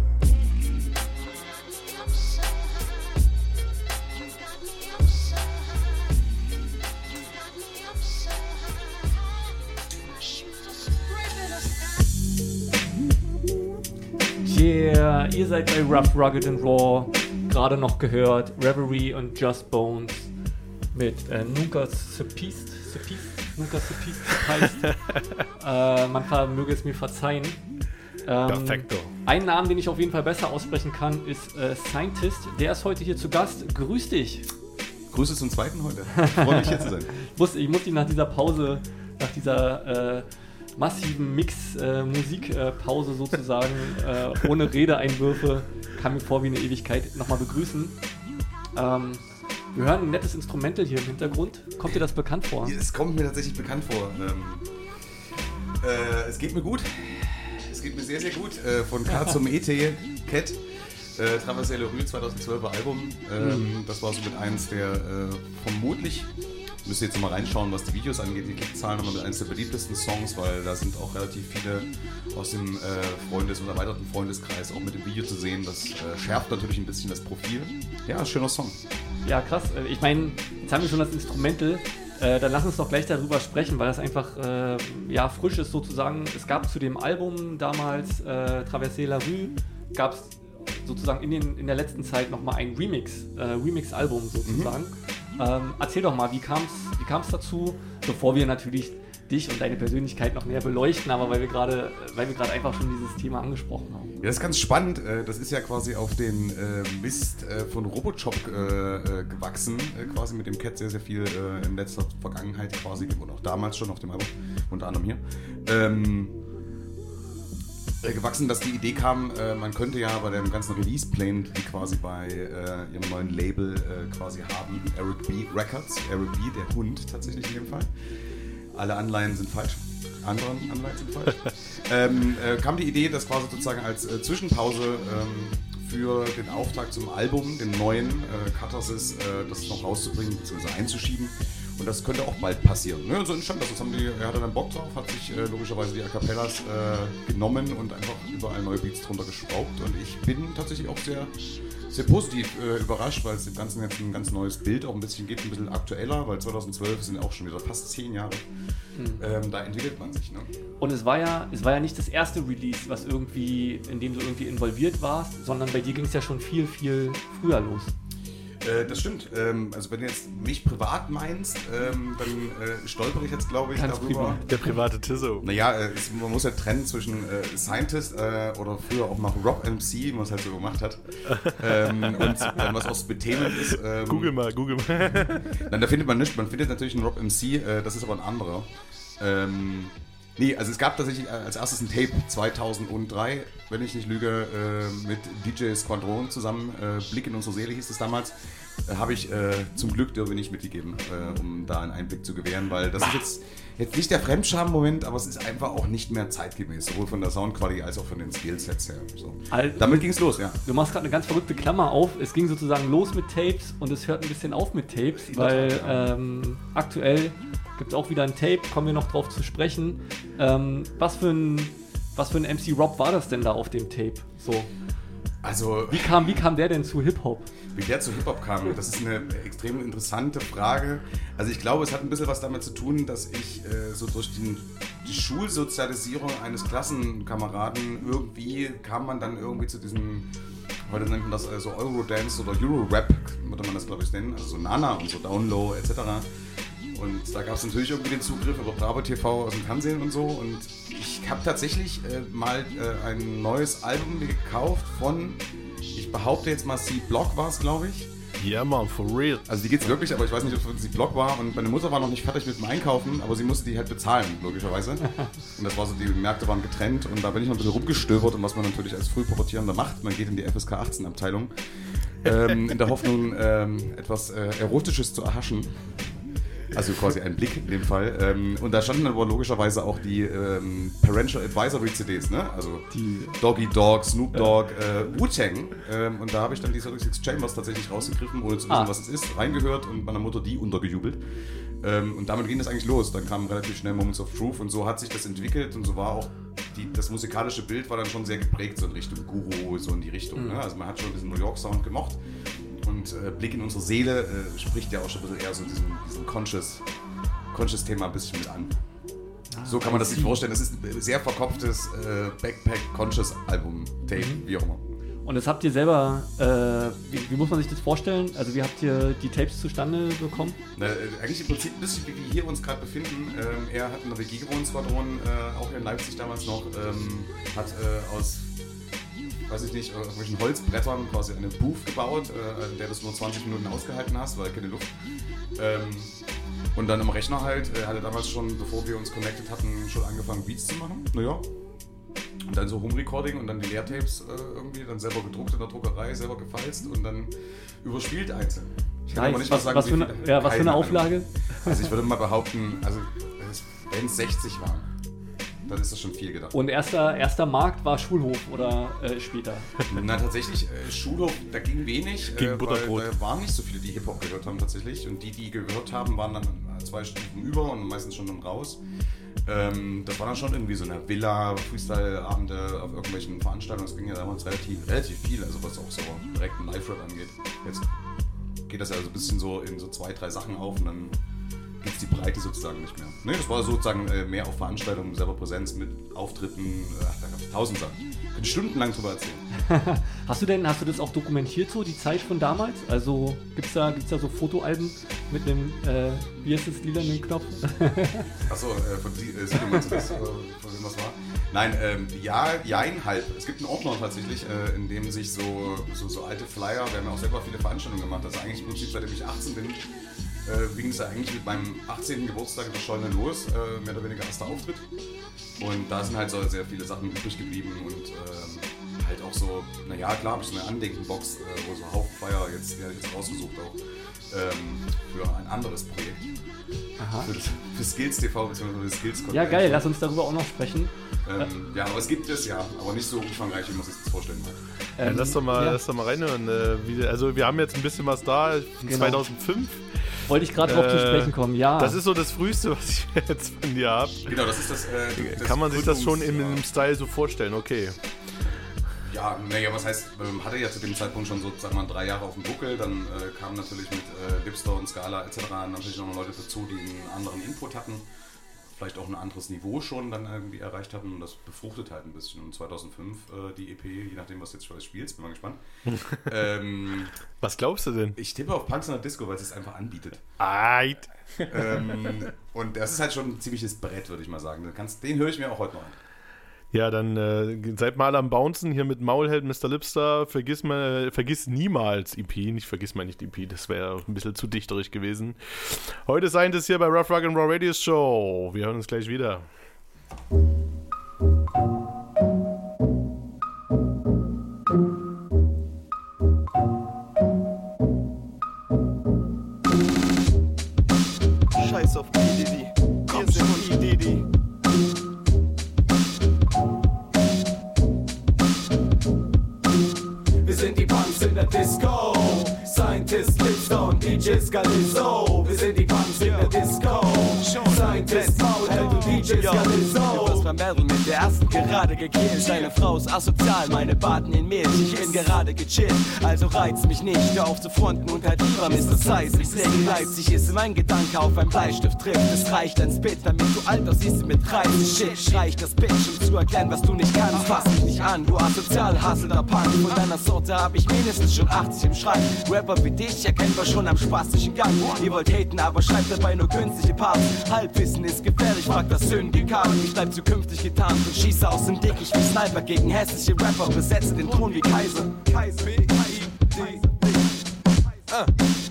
Yeah, ihr seid bei Rough, Rugged and Raw. Gerade noch gehört Reverie und Just Bones mit äh, Nunca Supist. Supist? Nunca Supist heißt. äh, man möge es mir verzeihen. Ähm, Perfekto. Ein Namen, den ich auf jeden Fall besser aussprechen kann, ist äh, Scientist. Der ist heute hier zu Gast. Grüß dich. Grüße zum zweiten heute. Ich freue mich hier zu sein. Ich muss, ich muss dich nach dieser Pause, nach dieser äh, massiven Mix-Musikpause sozusagen, äh, ohne Redeeinwürfe, kam mir vor wie eine Ewigkeit, nochmal begrüßen. Ähm, wir hören ein nettes Instrumental hier im Hintergrund. Kommt dir das bekannt vor? Es kommt mir tatsächlich bekannt vor. Ähm, äh, es geht mir gut. Es geht mir sehr, sehr gut. Äh, von K zum ET, Cat. Äh, Traversée Le Rue 2012er Album. Ähm, Mhm. Das war so mit eins der äh, vermutlich, müsst ihr jetzt mal reinschauen, was die Videos angeht, die Klickzahlen, aber mit eins der beliebtesten Songs, weil da sind auch relativ viele aus dem äh, Freundes- und erweiterten Freundeskreis auch mit dem Video zu sehen. Das äh, schärft natürlich ein bisschen das Profil. Ja, schöner Song. Ja, krass. Äh, Ich meine, jetzt haben wir schon das Instrumental. Äh, dann lass uns doch gleich darüber sprechen, weil das einfach äh, ja, frisch ist sozusagen. Es gab zu dem Album damals, äh, Traversée la Rue, gab es sozusagen in, den, in der letzten Zeit nochmal ein Remix, äh, Remix-Album sozusagen. Ähm, erzähl doch mal, wie kam es wie kam's dazu, bevor wir natürlich dich und deine Persönlichkeit noch mehr beleuchten, aber weil wir gerade weil wir gerade einfach schon dieses Thema angesprochen haben. Ja, das ist ganz spannend. Äh, Das ist ja quasi auf den äh, Mist äh, von Robochop äh, gewachsen. Quasi mit dem Cat sehr, sehr viel in letzter Vergangenheit quasi und auch damals schon auf dem Album, unter anderem hier. Äh, gewachsen, dass die Idee kam, äh, man könnte ja bei dem ganzen Release-Plan, die quasi bei äh, ihrem neuen Label äh, quasi haben, Eric B. Records, Eric B. der Hund tatsächlich in dem Fall. Alle Anleihen sind falsch. Andere Anleihen sind falsch. ähm, äh, kam die Idee, das quasi sozusagen als äh, Zwischenpause ähm, für den Auftakt zum Album, den neuen äh, Katharsis, äh, das noch rauszubringen bzw. einzuschieben. Und das könnte auch bald passieren. Ne? Und so entstand das. das haben die, er hatte dann Bock drauf, hat sich äh, logischerweise die A Cappellas äh, genommen und einfach überall neue Beats drunter geschraubt. Und ich bin tatsächlich auch sehr, sehr positiv äh, überrascht, weil es dem Ganzen jetzt ein ganz neues Bild auch ein bisschen gibt, ein bisschen aktueller, weil 2012 sind auch schon wieder fast zehn Jahre. Mhm. Ähm, da entwickelt man sich. Ne? Und es war ja, es war ja nicht das erste Release, was irgendwie, in dem du irgendwie involviert warst, sondern bei dir ging es ja schon viel, viel früher los. Äh, das stimmt. Ähm, also wenn du jetzt mich privat meinst, ähm, dann äh, stolpere ich jetzt, glaube ich, Ganz darüber. privat. Der private Tizzo. Naja, äh, es, man muss ja trennen zwischen äh, Scientist äh, oder früher auch noch Rock MC, wie man es halt so gemacht hat. ähm, und dann was aus Bethemen ist. Ähm, Google mal, Google mal. Nein, da findet man nicht. Man findet natürlich einen Rock MC, äh, das ist aber ein anderer. Ähm, nee, also es gab tatsächlich als erstes ein Tape 2003, wenn ich nicht lüge, äh, mit DJ Squadron zusammen. Äh, Blick in unsere Seele hieß es damals. Äh, Habe ich äh, zum Glück Dürre nicht mitgegeben, äh, um da einen Einblick zu gewähren, weil das ist jetzt, jetzt nicht der Fremdscham-Moment, aber es ist einfach auch nicht mehr zeitgemäß, sowohl von der Soundqualität als auch von den Skillsets her. So. Also, Damit ging es los, ja. Du machst gerade eine ganz verrückte Klammer auf. Es ging sozusagen los mit Tapes und es hört ein bisschen auf mit Tapes, weil ähm, aktuell Gibt es auch wieder ein Tape, kommen wir noch drauf zu sprechen. Ähm, was, für ein, was für ein MC Rob war das denn da auf dem Tape? So. Also. Wie kam, wie kam der denn zu Hip-Hop? Wie der zu Hip-Hop kam, das ist eine extrem interessante Frage. Also ich glaube, es hat ein bisschen was damit zu tun, dass ich äh, so durch den, die Schulsozialisierung eines Klassenkameraden irgendwie kam man dann irgendwie zu diesem, heute nennt man das äh, so Eurodance oder Eurorap, würde man das glaube ich nennen, also so Nana und so Downlow etc. Und da gab es natürlich irgendwie den Zugriff über Bravo TV aus dem Fernsehen und so. Und ich habe tatsächlich äh, mal äh, ein neues Album gekauft von, ich behaupte jetzt mal, C-Block war es, glaube ich. Ja, yeah, man, for real. Also die geht's wirklich, aber ich weiß nicht, ob es C-Block war. Und meine Mutter war noch nicht fertig mit dem Einkaufen, aber sie musste die halt bezahlen, logischerweise. und das war so, die Märkte waren getrennt. Und da bin ich noch ein bisschen rumgestöbert. Und was man natürlich als Frühpubertierender macht, man geht in die FSK 18 Abteilung. ähm, in der Hoffnung, ähm, etwas äh, Erotisches zu erhaschen. Also quasi ein Blick in dem Fall. Ähm, und da standen aber logischerweise auch die ähm, Parental Advisory CDs, ne? Also die Doggy Dog, Snoop Dogg, äh, Wu-Tang. Ähm, und da habe ich dann die 36 Chambers tatsächlich rausgegriffen, ohne zu wissen, Ah. was es ist, reingehört und meiner Mutter die untergejubelt. Ähm, und damit ging das eigentlich los. Dann kamen relativ schnell Moments of Truth und so hat sich das entwickelt und so war auch die, das musikalische Bild war dann schon sehr geprägt, so in Richtung Guru, so in die Richtung. Mhm. Ne? Also man hat schon diesen New York Sound gemocht. Und äh, Blick in unsere Seele äh, spricht ja auch schon ein bisschen eher so diesen, diesen Conscious, Conscious Thema ein bisschen mit an. so kann man das sich vorstellen. Das ist ein sehr verkopftes äh, Backpack Conscious Album, Tape, wie auch immer. Und das habt ihr selber, äh, wie, wie muss man sich das vorstellen? Also wie habt ihr die Tapes zustande bekommen? Na, äh, eigentlich im Prinzip ein bisschen wie wir hier uns gerade befinden. Ähm, er hat in der WG gewohnt, Squadron, äh, auch in Leipzig damals noch, ähm, hat äh, aus, weiß ich nicht, irgendwelchen Holzbrettern quasi eine Booth gebaut, äh, der du nur 20 Minuten ausgehalten hast, weil keine Luft. Ähm, und dann im Rechner halt, er hatte damals schon, bevor wir uns connected hatten, schon angefangen Beats zu machen. Naja. Und dann so Home Recording und dann die Leertapes äh, irgendwie, dann selber gedruckt in der Druckerei, selber gefalzt und dann überspielt einzeln. Ich kann Nice. aber nicht Was- mal sagen, was für eine- ja, was für eine Ahnung. Auflage? Also ich würde mal behaupten, also wenn es 60 waren, dann ist das schon viel gedacht. Und erster, erster Markt war Schulhof oder äh, später? Na tatsächlich, äh, Schulhof, da ging wenig, Ging äh, weil Butterbrot. da waren nicht so viele, die Hip-Hop gehört haben tatsächlich. Und die, die gehört haben, waren dann äh, zwei Stufen über und meistens schon dann raus. Ähm, das war dann schon irgendwie so eine Villa, Freestyle-Abende auf irgendwelchen Veranstaltungen. Das ging ja damals relativ, relativ viel, also was auch so direkt ein Live-Rap angeht. Jetzt geht das ja so ein bisschen so in so zwei, drei Sachen auf und dann gibt es die Breite sozusagen nicht mehr. Nee, das war sozusagen äh, mehr auf Veranstaltungen, selber Präsenz mit Auftritten, äh, ach, da gab es tausend Sachen. Könnte stundenlang drüber erzählen. Hast du denn, hast du das auch dokumentiert so, die Zeit von damals? Also gibt's da, gibt's da so Fotoalben mit einem, äh, wie heißt das, lilanen Knopf? Achso, äh, von Sie, äh, Sido meinst du das, äh, von wem das war? Nein, ähm, ja, jein, halb. Es gibt einen Ordner tatsächlich, äh, in dem sich so, so, so alte Flyer, wir haben ja auch selber viele Veranstaltungen gemacht, also eigentlich im Prinzip seitdem ich 18 bin, äh, ging es ja eigentlich mit meinem 18. Geburtstag in der Scheune los, äh, mehr oder weniger erster Auftritt. Und da sind halt so sehr viele Sachen übrig geblieben und ähm, halt auch so, naja, klar habe ich so eine Andenkenbox, äh, wo so Haufen Flyer jetzt, ja, jetzt rausgesucht auch, ähm, für ein anderes Projekt. Aha. Für, für Skills TV bzw. das Skills Ja, Convention. geil, lass uns darüber auch noch sprechen. Ähm, ja, aber es gibt es ja, aber nicht so umfangreich, wie man sich das vorstellen mag. Ja, lass doch mal, Ähm, ja. lass doch mal reinhören. Äh, also wir haben jetzt ein bisschen was da, Genau. 2005. Wollte ich gerade drauf zu sprechen kommen, ja. Das ist so das Früheste, was ich jetzt von dir habe. Genau, das ist das. Äh, das Kann man sich das schon in einem Style so vorstellen, okay. Ja, naja, was heißt, ähm, hatte ja zu dem Zeitpunkt schon so, sagen wir mal, drei Jahre auf dem Buckel, dann äh, kamen natürlich mit äh, Lipster und Scala etc. natürlich noch Leute dazu, die einen anderen Input hatten, vielleicht auch ein anderes Niveau schon dann irgendwie erreicht hatten und das befruchtet halt ein bisschen. Und 2005 äh, die EP, je nachdem, was du jetzt für spielst, bin mal gespannt. ähm, was glaubst du denn? Ich tippe auf Punks in der Disco, weil es es einfach anbietet. Eit. ähm, und das ist halt schon ein ziemliches Brett, würde ich mal sagen. Den, kannst, den höre ich mir auch heute noch an. Ja, dann äh, seid mal am Bouncen hier mit Maulheld Mr. Lipster. Vergiss, mal, vergiss niemals EP. Nicht vergiss mal nicht EP, das wäre ein bisschen zu dichterig gewesen. Heute seid es hier bei Rough Rock and Raw Radio Show. Wir hören uns gleich wieder. scientists go. Scientists live on DJs got his. Visit the disco. Scientists know how to DJs got his. Beim Battle mit der ersten gerade gekillt. Deine Frau ist asozial, meine baden in Milch. Ich bin gerade gechillt, also reiz mich nicht. Hör auf zu fronten und halt lieber Mr. Size. Ich sehe Leipzig ist mein Gedanke auf ein Bleistift trifft. Es reicht ein Spit, damit du alt aussiehst mit 30 Shit. Streich das Bitch, um zu erklären, was du nicht kannst. Fass mich nicht an, du asozial, hasselnder Punk. Von deiner Sorte hab ich mindestens schon 80 im Schrank. Rapper wie dich erkennen wir schon am spastischen Gang. Ihr wollt haten, aber schreibt dabei nur künstliche Parts. Halbwissen ist gefährlich, fragt das Syndikat. Ich bleib zukünftig getarnt und schieße aus dem Dickicht wie Sniper gegen hässliche Rapper. Besetze den Thron wie Kaiser. Kaiser. Ah,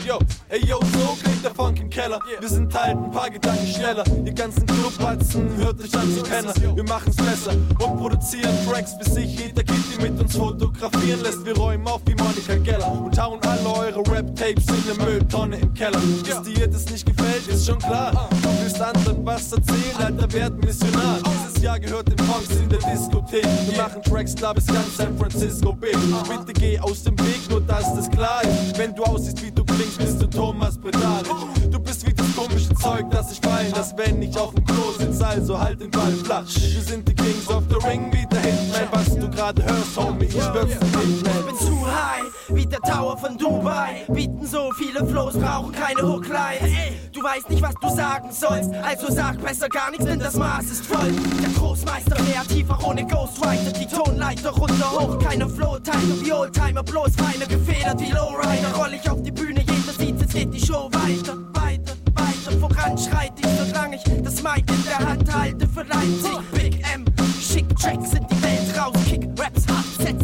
yo, ey yo, so klingt der Funk im Keller. Wir sind halt ein paar Gedanken schneller. Ihr ganzen Clubwatzen hört euch an zu Penner. Wir machen's besser und produzieren Tracks, bis sich jeder Kitty mit uns fotografieren lässt. Wir räumen auf wie Monika Geller und hauen alle eure Rap-Tapes in eine Mülltonne im Keller. Dass dir das nicht gefällt, ist schon klar. Du willst anderen was erzählen, alter werd Missionar. Jahr gehört den Punks in der Diskothek. Wir machen Tracks klar bis ganz San Francisco Bay. Bitte geh aus dem Weg, nur dass das klar ist. Wenn du aussiehst wie du klingst, bist du Thomas Bredaric. Du bist wie das komische Zeug, das ich fallen lass, wenn ich auf dem Klo sitz. Also halt den Ball flach. Wir sind die Kings of the Ring, wie der Hitman. Was du gerade hörst, Homie, ich nicht Ich bin zu high, wie der Tower von Dubai. Bieten so viele Flows, brauchen keine Hooklines. Du weißt nicht, was du sagen sollst, also sag besser gar nichts, denn das Maß ist voll. Der Großmeister kreativ, auch ohne Ghostwriter. Die Tonleiter runter, hoch, keine Flow-Timer wie Oldtimer, bloß feiner gefedert wie Lowrider. Roll ich auf die Bühne, jeder sieht, jetzt geht die Show weiter, weiter, weiter. Voran schreit ich, solange ich das Mic in der Hand halte für Leipzig. Big M, schick Tracks in die Welt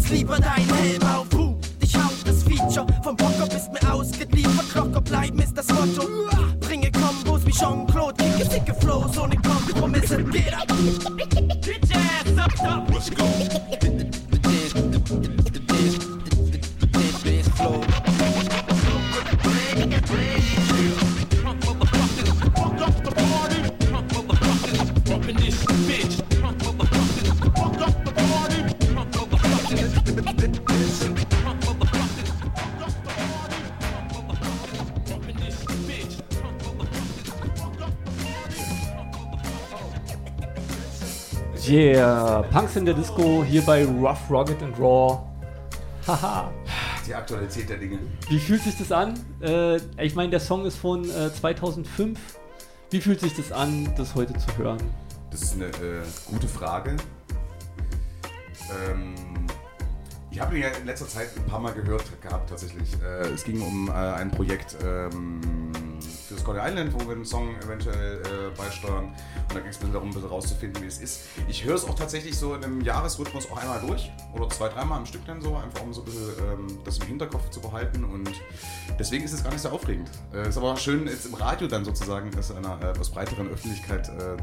setz lieber deinen Helm auf. Puh, dich haut das Feature, vom Bocker bist mir ausgeliefert, locker bleiben ist das Motto. Bringe Kombos wie Jean-Claude, kicke dicke Flows ohne Kompromisse, get up. Bitch ass up, up. Let's go. Yeah, Punks in der Disco hier bei Rough, Rugged and Raw. Haha. Die Aktualität der Dinge. Wie fühlt sich das an? Äh, ich meine, der Song ist von äh, 2005. Wie fühlt sich das an, das heute zu hören? Das ist eine äh, gute Frage. Ähm, ich habe ihn ja in letzter Zeit ein paar Mal gehört gehabt tatsächlich. Äh, es ging um äh, ein Projekt ähm, für Scotty Island, wo wir den Song eventuell äh, beisteuern. Und da ging es ein bisschen darum, ein bisschen rauszufinden, wie es ist. Ich höre es auch tatsächlich so in einem Jahresrhythmus auch einmal durch oder zwei, dreimal am Stück dann so, einfach um so ein bisschen ähm, das im Hinterkopf zu behalten. Und deswegen ist es gar nicht so aufregend. Äh, ist aber schön, jetzt im Radio dann sozusagen das einer äh, etwas breiteren Öffentlichkeit äh,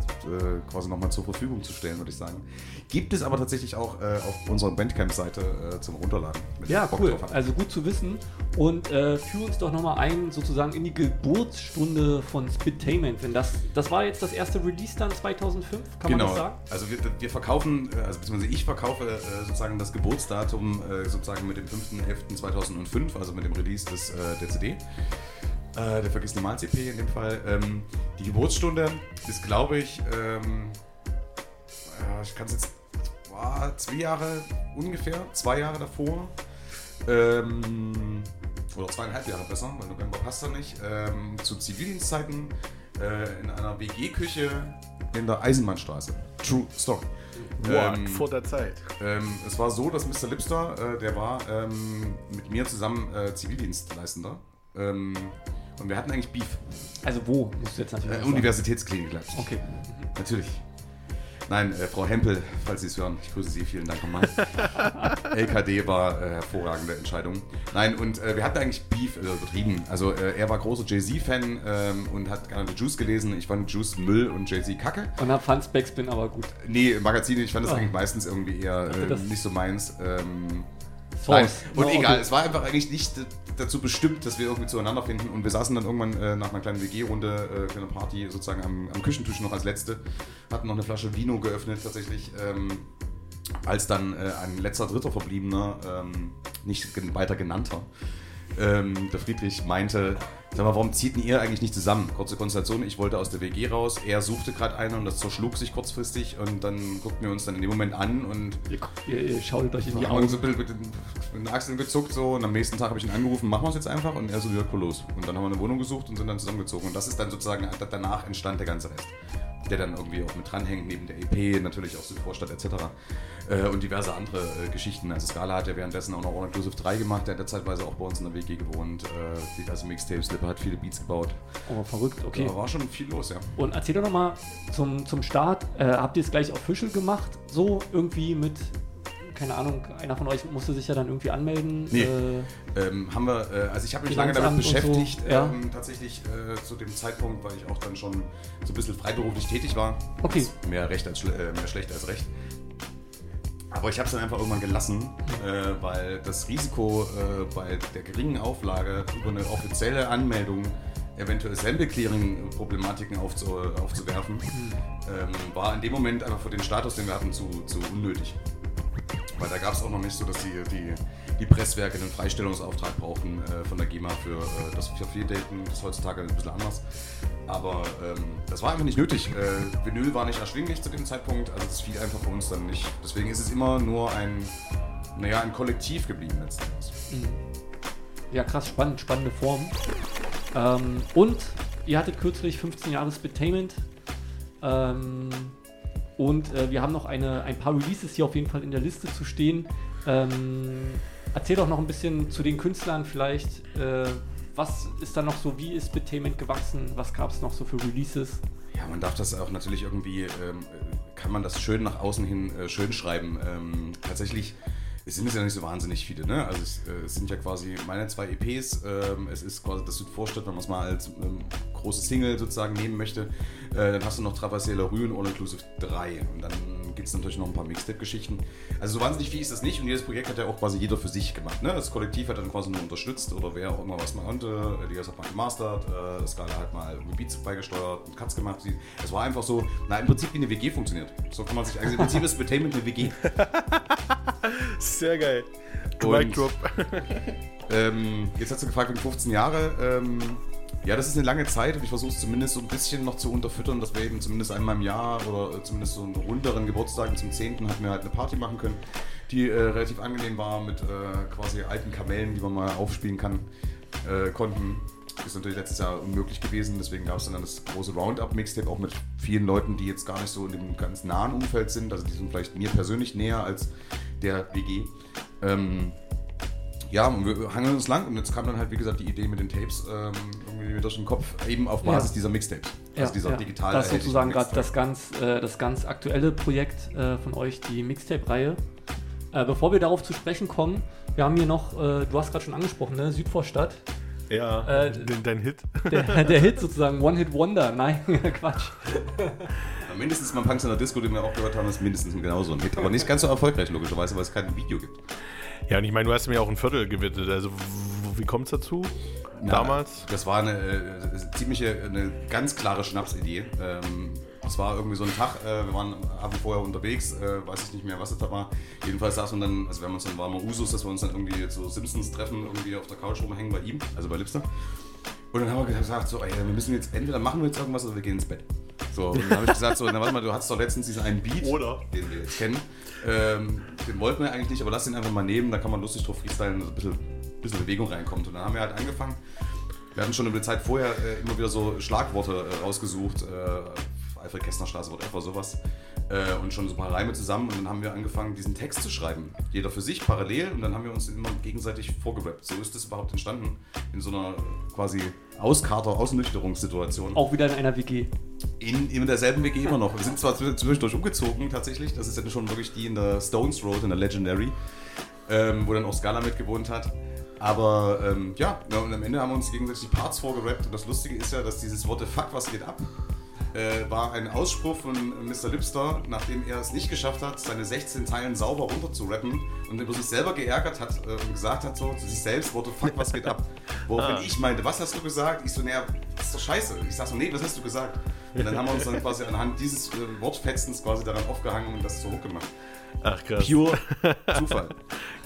quasi nochmal zur Verfügung zu stellen, würde ich sagen. Gibt es aber tatsächlich auch auf unserer Bandcamp-Seite äh, zum Runterladen. Ja, Bock cool. Also gut zu wissen. Und äh, führ uns doch nochmal ein, sozusagen in die Geburtsstunde von Spitainment. Denn das, das war jetzt das erste Release dann 2005, kann genau. man das sagen? Also wir, wir verkaufen, äh, also beziehungsweise ich verkaufe äh, sozusagen das Geburtsdatum äh, sozusagen mit dem 5.11.2005, also mit dem Release des, der CD. Der Vergiss Mal CP in dem Fall. Ähm, die Geburtsstunde ist, glaube ich, ähm, ich kann es jetzt, boah, zwei Jahre ungefähr, zwei Jahre davor. Ähm, oder zweieinhalb Jahre besser, weil November passt da nicht. Ähm, zu Zivildienstzeiten äh, in einer WG-Küche in der Eisenbahnstraße. True Story. What? Vor der Zeit. Ähm, es war so, dass Mr. Lipster, äh, der war ähm, mit mir zusammen äh, Zivildienstleistender. Ähm, und wir hatten eigentlich Beef. Also wo? Musst du jetzt natürlich Äh. Universitätsklinik Leipzig. Okay. Natürlich. Nein, äh, Frau Hempel, falls Sie es hören, ich grüße Sie, vielen Dank nochmal. LKD war äh, hervorragende Entscheidung. Nein, und äh, wir hatten eigentlich Beef äh, übertrieben. Also äh, er war großer Jay-Z-Fan ähm, und hat gerne Juice gelesen. Ich fand Juice Müll und Jay-Z Kacke. Und dann fand Backspin aber gut. Nee, Magazine, ich fand das Ah. eigentlich meistens irgendwie eher Hatte äh, nicht so meins. Ähm. Nein. Und egal, okay. es war einfach eigentlich nicht dazu bestimmt, dass wir irgendwie zueinander finden. Und wir saßen dann irgendwann äh, nach einer kleinen WG-Runde, äh, kleine Party, sozusagen am, am Küchentisch noch als letzte, hatten noch eine Flasche Vino geöffnet tatsächlich. Ähm, als dann äh, ein letzter Dritter verbliebener, ähm, nicht weiter genannter, ähm, der Friedrich meinte, Sag mal, warum zieht denn ihr eigentlich nicht zusammen? Kurze Konstellation, ich wollte aus der WG raus, er suchte gerade einen und das zerschlug sich kurzfristig und dann guckten wir uns dann in dem Moment an und ihr, ihr, ihr schautet euch in die Augen. so ein bisschen mit den, mit den Achseln gezuckt so und am nächsten Tag habe ich ihn angerufen, machen wir es jetzt einfach und er so wieder cool los. Und dann haben wir eine Wohnung gesucht und sind dann zusammengezogen und das ist dann sozusagen, danach entstand der ganze Rest. Der dann irgendwie auch mit dranhängt, neben der EP, natürlich auch Südvorstadt etc. Äh, und diverse andere äh, Geschichten. Also Scala hat ja währenddessen auch noch All Inclusive 3 gemacht, der hat ja zeitweise auch bei uns in der WG gewohnt, äh, diverse Mixtapes, Slipper hat viele Beats gebaut. Oh, verrückt, okay. Da war schon viel los, ja. Und erzähl doch nochmal zum, zum Start, äh, habt ihr es gleich official gemacht? So irgendwie mit, keine Ahnung, einer von euch musste sich ja dann irgendwie anmelden? Nee. Äh, ähm, haben wir, äh, also ich habe mich lange damit und so, beschäftigt, ja. ähm, tatsächlich äh, zu dem Zeitpunkt, weil ich auch dann schon so ein bisschen freiberuflich tätig war. Okay. Mehr, recht als, äh, mehr schlecht als recht. Aber ich habe es dann einfach irgendwann gelassen, äh, weil das Risiko äh, bei der geringen Auflage über eine offizielle Anmeldung eventuell Sample-Clearing-Problematiken aufzu, aufzuwerfen, ähm, war in dem Moment einfach für den Status, den wir hatten, zu, zu unnötig. Weil da gab es auch noch nicht so, dass die, die, die Presswerke einen Freistellungsauftrag brauchten äh, von der GEMA für äh, das für Daten. Das ist heutzutage ein bisschen anders. Aber ähm, das war einfach nicht nötig. Äh, Vinyl war nicht erschwinglich zu dem Zeitpunkt, also das fiel einfach für uns dann nicht. Deswegen ist es immer nur ein, naja, ein Kollektiv geblieben letztendlich. ja, krass, spannend, spannende Form. Ähm, und ihr hattet kürzlich 15 Jahre Spitainment. Ähm, und äh, wir haben noch eine, ein paar Releases hier auf jeden Fall in der Liste zu stehen. Ähm, erzähl doch noch ein bisschen zu den Künstlern vielleicht. Äh, was ist da noch so? Wie ist Spitainment gewachsen? Was gab es noch so für Releases? Ja, man darf das auch natürlich irgendwie, ähm, kann man das schön nach außen hin äh, schön schreiben. Ähm, tatsächlich es sind es ja nicht so wahnsinnig viele, ne? Also es, äh, es sind ja quasi meine zwei EPs, ähm, es ist quasi das Südvorstadt, wenn man es mal als ähm, große Single sozusagen nehmen möchte. Äh, dann hast du noch Traversée la Rue und All Inclusive 3 und dann gibt es natürlich noch ein paar Mixtape-Geschichten. Also so wahnsinnig viel ist das nicht und jedes Projekt hat ja auch quasi jeder für sich gemacht, ne? Das Kollektiv hat dann quasi nur unterstützt oder wer auch immer was man konnte. Elias hat mal gemastert, äh, Skala hat mal Beats beigesteuert und Cuts gemacht. Es war einfach so, na im Prinzip wie eine WG funktioniert. So kann man sich, also im Prinzip ist Betainment eine WG. Sehr geil. Mic Drop. Ähm, jetzt hast du gefragt wegen 15 Jahre. Ähm, ja, das ist eine lange Zeit und ich versuche es zumindest so ein bisschen noch zu unterfüttern, dass wir eben zumindest einmal im Jahr oder zumindest so einen runderen Geburtstag zum 10. hatten wir halt eine Party machen können, die äh, relativ angenehm war mit äh, quasi alten Kamellen, die man mal aufspielen kann, äh, konnten. Ist natürlich letztes Jahr unmöglich gewesen, deswegen gab es dann das große Roundup-Mixtape auch mit vielen Leuten, die jetzt gar nicht so in dem ganz nahen Umfeld sind. Also die sind vielleicht mir persönlich näher als der WG. Ähm, ja, und wir hangeln uns lang und jetzt kam dann halt, wie gesagt, die Idee mit den Tapes ähm, irgendwie durch den Kopf, eben auf Basis Ja. dieser Mixtapes. Also Ja, dieser ja. digital Das ist sozusagen gerade das ganz, äh, das ganz aktuelle Projekt äh, von euch, die Mixtape-Reihe. Äh, bevor wir darauf zu sprechen kommen, wir haben hier noch, äh, du hast gerade schon angesprochen, ne? Südvorstadt. Ja, Äh, dein, Hit. Der, der Hit sozusagen, One-Hit-Wonder. Nein, Quatsch. Mindestens mal Punks in der Disco, den wir auch gehört haben, ist mindestens genauso ein Hit. Aber nicht ganz so erfolgreich, logischerweise, weil es kein Video gibt. Ja, und ich meine, du hast mir auch ein Viertel gewidmet. Also, wie kommt es dazu? Damals? Das war eine äh, ziemliche, eine ganz klare Schnapsidee. Ähm, das war irgendwie so ein Tag, äh, wir waren Abend vorher unterwegs, äh, weiß ich nicht mehr, was es da war. Jedenfalls saßen wir dann, also wir haben uns dann, war mal Usus, dass wir uns dann irgendwie so Simpsons treffen, irgendwie auf der Couch rumhängen bei ihm, also bei Lipster. Und dann haben wir gesagt, so, ey, wir müssen jetzt, entweder machen wir jetzt irgendwas oder wir gehen ins Bett. So, und dann habe ich gesagt, so, na warte mal, du hattest doch letztens diesen einen Beat, Oder? den wir jetzt kennen. Ähm, den wollten wir eigentlich nicht, aber lass den einfach mal nehmen, da kann man lustig drauf freestylen, dass ein bisschen, bisschen Bewegung reinkommt. Und dann haben wir halt angefangen. Wir hatten schon über die Zeit vorher äh, immer wieder so Schlagworte äh, rausgesucht, äh, Alfred Kästner Straße, whatever, sowas. Äh, und schon so ein paar Reime zusammen und dann haben wir angefangen, diesen Text zu schreiben. Jeder für sich, parallel und dann haben wir uns immer gegenseitig vorgerappt. So ist das überhaupt entstanden, in so einer quasi Auskater, Ausnüchterungssituation. Auch wieder in einer WG. In, in derselben WG immer noch. Wir sind zwar zwischendurch umgezogen tatsächlich, das ist dann schon wirklich die in der Stones Road, in der Legendary, ähm, wo dann auch Scala mitgewohnt hat. Aber ähm, ja, ja, und am Ende haben wir uns gegenseitig die Parts vorgerappt und das Lustige ist ja, dass dieses Worte Fuck, was geht ab, äh, war ein Ausspruch von Mr. Lipster, nachdem er es nicht geschafft hat, seine 16 Teilen sauber runterzurappen, und über sich selber geärgert hat äh, und gesagt hat so zu sich selbst, what the fuck, was geht ab? Woraufhin Ah. ich meinte, was hast du gesagt? Ich so, naja, das ist doch scheiße. Ich sag so, nee, was hast du gesagt? Und dann haben wir uns dann quasi anhand dieses äh, Wortfetzens quasi daran aufgehangen und das zur Hook gemacht. Ach krass. Pure Zufall.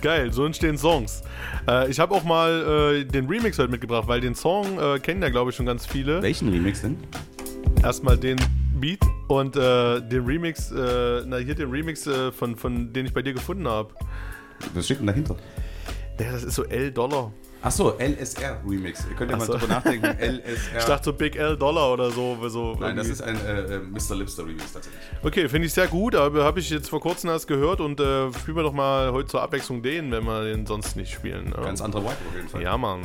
Geil, so entstehen Songs. Äh, ich habe auch mal äh, den Remix heute mitgebracht, weil den Song äh, kennen ja, glaube ich, schon ganz viele. Welchen Remix denn? Erstmal den Beat und äh, den Remix, äh, na hier den Remix, äh, von, von den ich bei dir gefunden habe. Was steht denn dahinter? Ja, das ist so L Dollar. Achso, LSR Remix. Ihr könnt ja Ach mal so. drüber nachdenken. LSR. Ich dachte so Big L Dollar oder so. so Nein, das irgendwie. ist ein äh, äh, Mr. Lipster Remix tatsächlich. Okay, finde ich sehr gut, aber habe ich jetzt vor kurzem erst gehört und äh, spielen wir doch mal heute zur Abwechslung den, wenn wir den sonst nicht spielen. ne? Ganz anderer Vibe auf jeden Fall. Ja, Mann.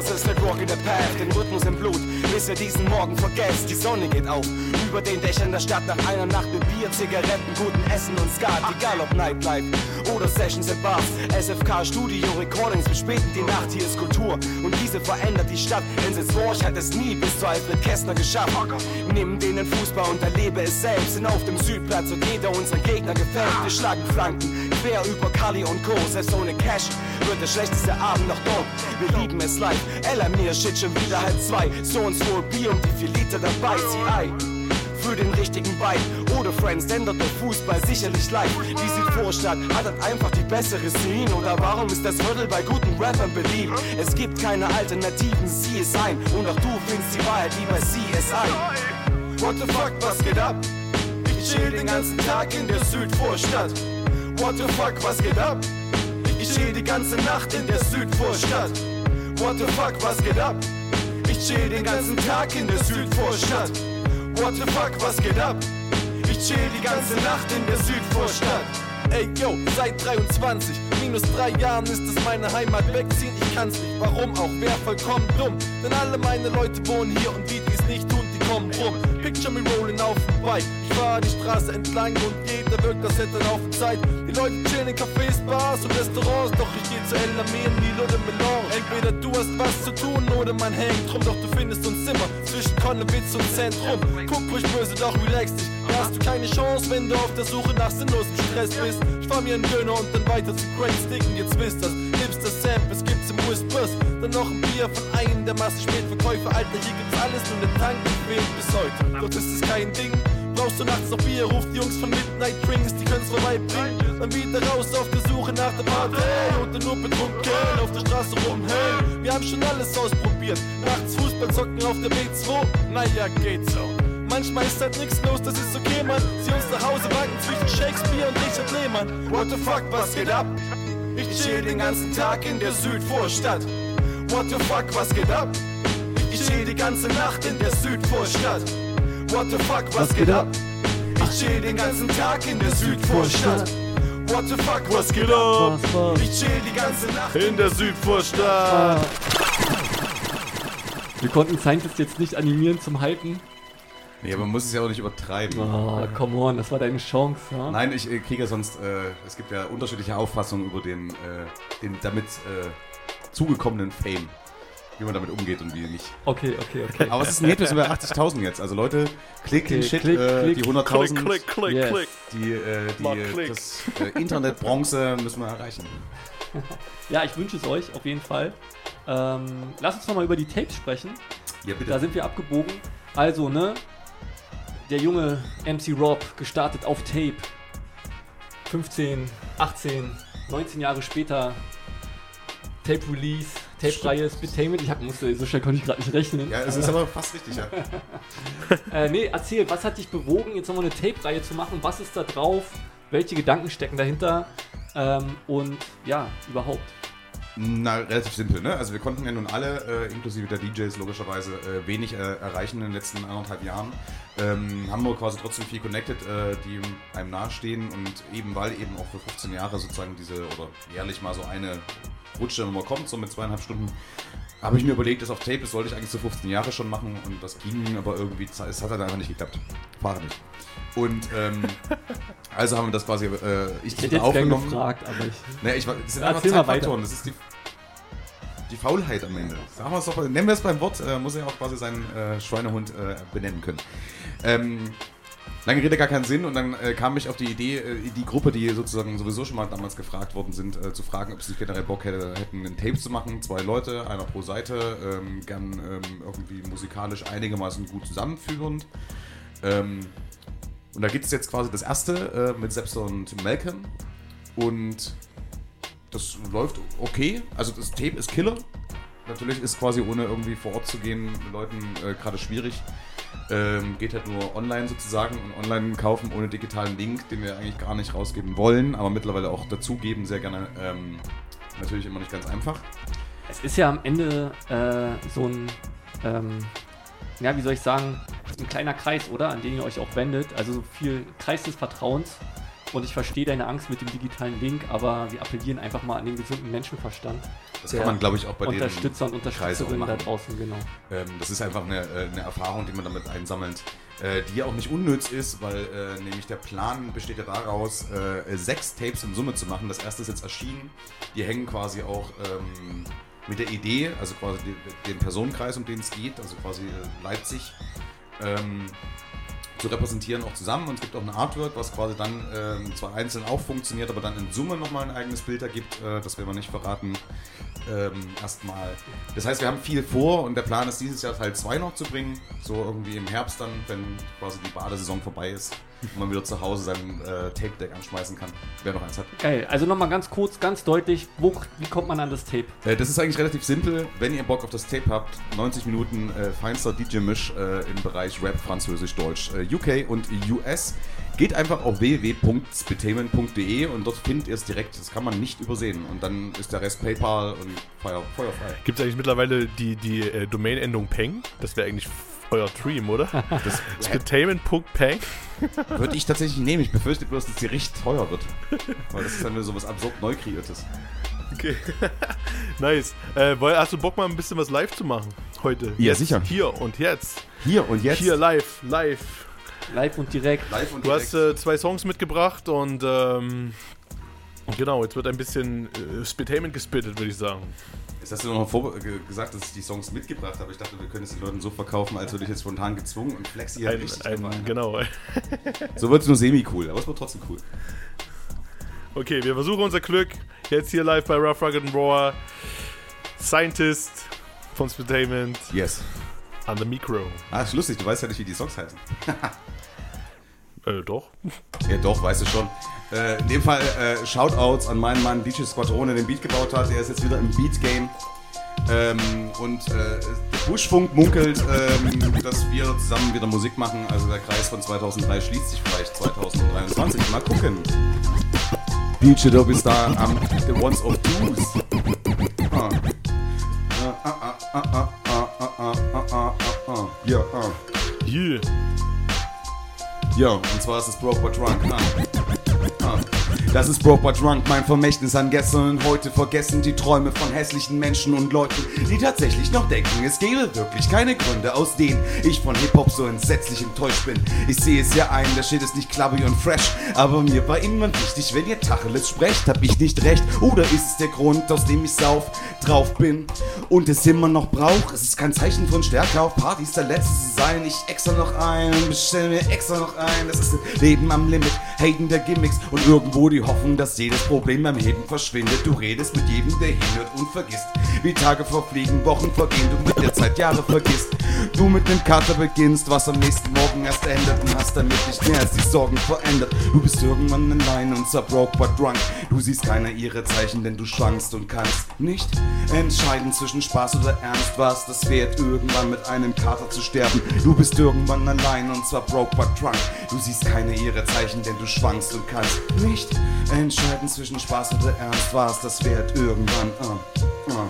Uns auf der Rock in the Path, den Rhythmus im Blut, bis ihr diesen Morgen vergesst. Die Sonne geht auf, über den Dächern der Stadt nach einer Nacht mit Bier, Zigaretten, guten Essen und Skat. Egal ob Nightlife oder Sessions in Bars, SFK, Studio, Recordings, bis spät die Nacht, hier ist Kultur. Und diese verändert die Stadt, denn sitzt Warsch hat es nie bis zu Alfred Kästner geschafft. Nimm denen Fußball und erlebe es selbst, sind auf dem Südplatz und jeder unserer Gegner gefällt. Wir schlagen Flanken, quer über Kali und Co. Selbst ohne Cash wird der schlechteste Abend noch dort. Wir lieben es live. Ella mir shit schon wieder halb zwei. So und so Bier und wie viel Liter dabei? CI. Für den richtigen Vibe oder Friends ändert der Fußball sicherlich live. Die Südvorstadt hat halt einfach die bessere Szene. Oder warum ist das Viertel bei guten Rappern beliebt? Es gibt keine Alternativen, sieh es ein. Und auch du findest die Wahrheit wie bei CSI. What the fuck, was geht ab? Ich chill den ganzen Tag in der Südvorstadt. What the fuck, was geht ab? Ich chill die ganze Nacht in der Südvorstadt. What the fuck, was geht ab? Ich chill den ganzen Tag in der Südvorstadt. What the fuck, was geht ab? Ich chill die ganze Nacht in der Südvorstadt. Ey, yo, seit 23, minus drei Jahren ist es meine Heimat. Wegziehen, ich kann's nicht. Warum auch? Wär vollkommen dumm. Denn alle meine Leute wohnen hier und die, die's nicht tun, die kommen rum. Picture me rolling auf dem Bike. Ich fahr die Straße entlang und jeder wirkt, das hätte laufen Zeit. Die Leute chillen in Cafés, Bars und Restaurants. Doch ich geh zu El Amin, Nil oder Melange. Entweder du hast was zu tun oder man hängt rum. Doch du findest uns immer zwischen Konnewitz und Zentrum. Guck ruhig böse, doch relax dich. Da hast du keine Chance, wenn du auf der Suche nach sinnlosem Stress bist. Ich fahr mir einen Döner und dann weiter zu Great Sticken. Jetzt wisst das, Hipster Samp, es gibt's im Whispers. Dann noch ein Bier von einem der Massenspätverkäufer. Alter, hier gibt's alles, nur der Tank fehlt bis heute. Doch das ist kein Ding. Brauchst du nachts noch Bier, ruf die Jungs von Midnight Drinks, die können's vorbeibringen. Dann wieder raus auf der Suche nach der Party. Und dann nur betrunken auf der Straße rumhängen. Wir haben schon alles ausprobiert. Nachts Fußball zocken auf der B2. Naja, geht so. Manchmal ist halt nix los, das ist okay, Mann. Sie uns nach Hause wagen zwischen Shakespeare und Richard Lehmann. What the fuck, was geht ab? Ich chill den ganzen Tag in der Südvorstadt. What the fuck, was geht ab? Ich chill die ganze Nacht in der Südvorstadt. What the fuck, was geht ab? Ich chill den ganzen Tag in der Südvorstadt. What the fuck, was geht ab? Ich chill die ganze Nacht In der Südvorstadt. Wir konnten Scientist jetzt nicht animieren zum Hypen. Nee, aber man muss es ja auch nicht übertreiben. Oh, come on, das war deine Chance. Ja? Nein, ich äh, kriege ja sonst, äh, es gibt ja unterschiedliche Auffassungen über den, äh, den damit äh, zugekommenen Fame. Wie man damit umgeht und wie nicht. Okay, okay, okay. Aber es ist nett, wir sind bei 80.000 jetzt. Also Leute, klick den Okay, Shit, klick, äh, klick, die 100.000. klick, klick, Yes. klick. Die, äh, die, klick. das äh, Internetbronze müssen wir erreichen. Ja, ich wünsche es euch auf jeden Fall. Ähm, lass uns nochmal über die Tapes sprechen. Ja, bitte. Da sind wir abgebogen. Also, ne? Der junge MC Rob gestartet auf Tape. 15, 18, 19 Jahre später. Tape Release, Tape-Reihe, Spitainment. Ich hab, musste, so schnell konnte ich gerade nicht rechnen. Ja, es ist aber fast richtig, ja. äh, nee, erzähl, was hat dich bewogen, jetzt nochmal eine Tape-Reihe zu machen? Was ist da drauf? Welche Gedanken stecken dahinter? Ähm, und ja, überhaupt. Na, relativ simpel, ne? Also wir konnten ja nun alle, äh, inklusive der DJs logischerweise, äh, wenig äh, erreichen in den letzten anderthalb Jahren. Ähm, haben wir quasi trotzdem viel connected, äh, die einem nahestehen und eben weil eben auch für 15 Jahre sozusagen diese, oder jährlich mal so eine Rutsche immer kommt, so mit zweieinhalb Stunden, habe ich mir überlegt, das auf Tape, das sollte ich eigentlich so 15 Jahre schon machen und das ging aber irgendwie, es hat dann einfach nicht geklappt. Fahre nicht. Und ähm, also haben wir das quasi, äh, ich, hätte jetzt aufgenommen. gefragt, aber ich- Nee, ich, war- das sind Ja, einfach Zeitfaktoren, das ist die, die Faulheit am Ende. Sagen wir es doch, nennen wir es beim Wort, äh, muss er auch quasi seinen äh, Schweinehund äh, benennen können. Ähm, Lange Rede, gar keinen Sinn und dann äh, kam ich auf die Idee, äh, die Gruppe, die sozusagen sowieso schon mal damals gefragt worden sind, äh, zu fragen, ob sie generell Bock hätte, hätten, ein Tape zu machen. Zwei Leute, einer pro Seite, ähm, gern ähm, irgendwie musikalisch einigermaßen gut zusammenführend. Ähm, und da gibt es jetzt quasi das erste mit Seps und Malcolm und das läuft okay. Also das Tape ist Killer. Natürlich ist quasi ohne irgendwie vor Ort zu gehen Leuten äh, gerade schwierig. Ähm, geht halt nur online sozusagen und online kaufen ohne digitalen Link, den wir eigentlich gar nicht rausgeben wollen, aber mittlerweile auch dazugeben, sehr gerne. Ähm, natürlich immer nicht ganz einfach. Es ist ja am Ende äh, so ein, ähm, ja, wie soll ich sagen, ein kleiner Kreis, oder? An den ihr euch auch wendet. Also so viel Kreis des Vertrauens. Und ich verstehe deine Angst mit dem digitalen Link, aber wir appellieren einfach mal an den gesunden Menschenverstand. Das kann man, glaube ich, auch bei den Unterstützer und Unterstützerinnen da draußen, genau. Ähm, das ist einfach eine, äh, eine Erfahrung, die man damit einsammelt, äh, die ja auch nicht unnütz ist, weil äh, nämlich der Plan besteht ja daraus, äh, sechs Tapes in Summe zu machen. Das erste ist jetzt erschienen. Die hängen quasi auch ähm, mit der Idee, also quasi den Personenkreis, um den es geht, also quasi äh, Leipzig. Ähm, zu repräsentieren auch zusammen und es gibt auch ein Artwork, was quasi dann ähm, zwar einzeln auch funktioniert, aber dann in Summe nochmal ein eigenes Bild ergibt. Äh, das werden wir nicht verraten. Ähm, erstmal. Das heißt, wir haben viel vor und der Plan ist dieses Jahr Teil 2 noch zu bringen. So irgendwie im Herbst dann, wenn quasi die Badesaison vorbei ist und man wieder zu Hause sein äh, Tape-Deck anschmeißen kann. Wer noch eins hat. Geil. Also nochmal ganz kurz, ganz deutlich, wo, wie kommt man an das Tape? Äh, Das ist eigentlich relativ simpel. Wenn ihr Bock auf das Tape habt, 90 Minuten äh, feinster DJ-Misch äh, im Bereich Rap, Französisch, Deutsch, äh, UK und US. Geht einfach auf www.spitainment.de und dort findet ihr es direkt. Das kann man nicht übersehen. Und dann ist der Rest PayPal und Feuer, feuerfrei. Gibt es eigentlich mittlerweile die, die äh, Domain-Endung Peng? Das wäre eigentlich euer Dream, oder? Das- Spitainment.peng? Würde ich tatsächlich nehmen. Ich befürchte bloß, dass die richtig teuer wird. Weil das ist dann wieder so was absurd neu kreiertes. Okay. nice. Äh, hast du Bock mal ein bisschen was live zu machen heute? Ja, jetzt, sicher. Hier und jetzt. Hier und jetzt. Hier live, live. Live und direkt. Live und Du hast äh, zwei Songs mitgebracht und ähm, genau, jetzt wird ein bisschen äh, Spitainment gespittet, würde ich sagen. Jetzt hast du noch vor ge- gesagt, dass ich die Songs mitgebracht habe. Ich dachte, wir können es den Leuten so verkaufen, als würde ich jetzt spontan gezwungen und flex hier Ein, richtig ein, dabei. genau. So wird es nur semi-cool, aber es wird trotzdem cool. Okay, wir versuchen unser Glück. Jetzt hier live bei Rough Rugged and Raw. Scientist von Spitainment. Yes. An the Micro. Ah, ist lustig, du weißt ja nicht, wie die Songs heißen. äh, doch. Ja, doch, weißt du schon. Äh, in dem Fall äh, Shoutouts an meinen Mann DJ Squadron, der den Beat gebaut hat. Er ist jetzt wieder im Beat-Game. Ähm, und äh, Buschfunk munkelt, ähm, dass wir zusammen wieder Musik machen. Also der Kreis von 2003 schließt sich vielleicht 2023. Mal gucken. DJ, du bist da am The Ones of Twos. Ah. Ah, ah, ah, ah, ah, ah, ah, ah, ah, ah, ah. Ja, ah. Yeah. Ja, und zwar ist es Broke but Drunk. Ah. Das ist Broke but Drunk, mein Vermächtnis an gestern und heute vergessen die Träume von hässlichen Menschen und Leuten, die tatsächlich noch denken, es gäbe wirklich keine Gründe, aus denen ich von Hip-Hop so entsetzlich enttäuscht bin. Ich sehe es ja ein, der Shit ist nicht clubby und fresh, aber mir war immer wichtig, wenn ihr Tacheles sprecht, hab ich nicht recht, oder ist es der Grund, aus dem ich sauf drauf bin und es immer noch brauch? Es ist kein Zeichen von Stärke auf Partys der Letzte zu sein, ich extra noch ein, bestell mir extra noch ein, das ist ein Leben am Limit, Haten der Gimmicks und irgendwo die Hoffnung, dass jedes Problem beim Heben verschwindet. Du redest mit jedem, der hinhört und vergisst, wie Tage verfliegen, Wochen vergehen, du mit der Zeit Jahre vergisst. Du mit nem Kater beginnst, was am nächsten Morgen erst endet und hast damit nicht mehr als die Sorgen verändert. Du bist irgendwann allein und zwar broke but drunk. Du siehst keiner ihre Zeichen, denn du schwankst und kannst nicht entscheiden zwischen Spaß oder Ernst. Was das wert, irgendwann mit einem Kater zu sterben. Du bist irgendwann allein und zwar broke but drunk. Du siehst keine ihre Zeichen, denn du schwankst und kannst nicht entscheiden zwischen Spaß oder Ernst. Was das wert, irgendwann. Uh, uh.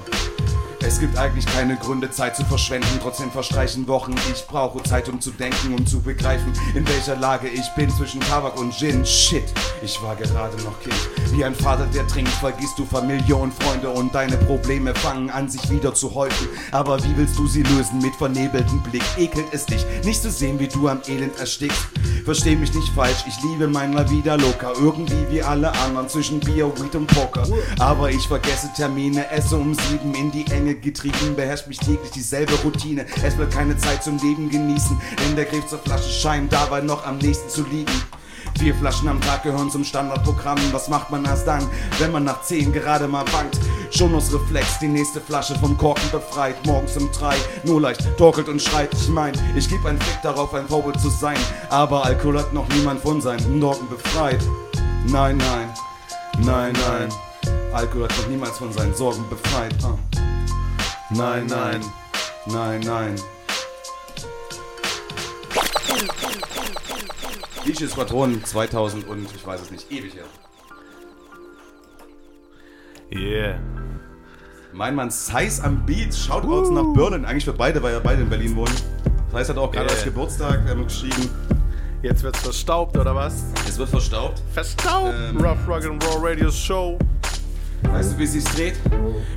Es gibt eigentlich keine Gründe, Zeit zu verschwenden. Trotzdem verstreichen Wochen. Ich brauche Zeit, um zu denken, um zu begreifen, in welcher Lage ich bin zwischen Tabak und Gin. Shit, ich war gerade noch Kind. Wie ein Vater, der trinkt, vergisst du Familie und Freunde und deine Probleme fangen an, sich wieder zu häufen. Aber wie willst du sie lösen mit vernebeltem Blick? Ekelt es dich, nicht zu sehen, wie du am Elend erstickst? Versteh mich nicht falsch, ich liebe mein La Vida Loca. Irgendwie wie alle anderen zwischen Bier, Weed und Poker. Aber ich vergesse Termine, esse um sieben in die Enge getrieben, beherrscht mich täglich dieselbe Routine. Es bleibt keine Zeit zum Leben genießen, denn der Griff zur Flasche scheint dabei noch am nächsten zu liegen. Vier Flaschen am Tag gehören zum Standardprogramm. Was macht man erst dann, wenn man nach zehn gerade mal bangt? Schon aus Reflex die nächste Flasche vom Korken befreit. Morgens um drei, nur leicht torkelt und schreit. Ich mein, ich geb einen Fick darauf, ein Vorbild zu sein. Aber Alkohol hat noch niemand von seinen Sorgen befreit. Nein, nein, nein, nein. Alkohol hat noch niemals von seinen Sorgen befreit. Ah. Nein, nein, nein, nein. DJ Squadron 2000 und ich weiß es nicht, ewig her. Yeah. Mein Mann Size am Beat, Shoutouts nach Berlin. Eigentlich für beide, weil ja beide in Berlin wohnen. Size hat auch gerade Yeah. als Geburtstag ähm, geschrieben. Jetzt wird's verstaubt, oder was? Es wird verstaubt. Verstaubt! Ähm. Rough Rock and Raw Radio Show. Weißt du, wie sich's dreht?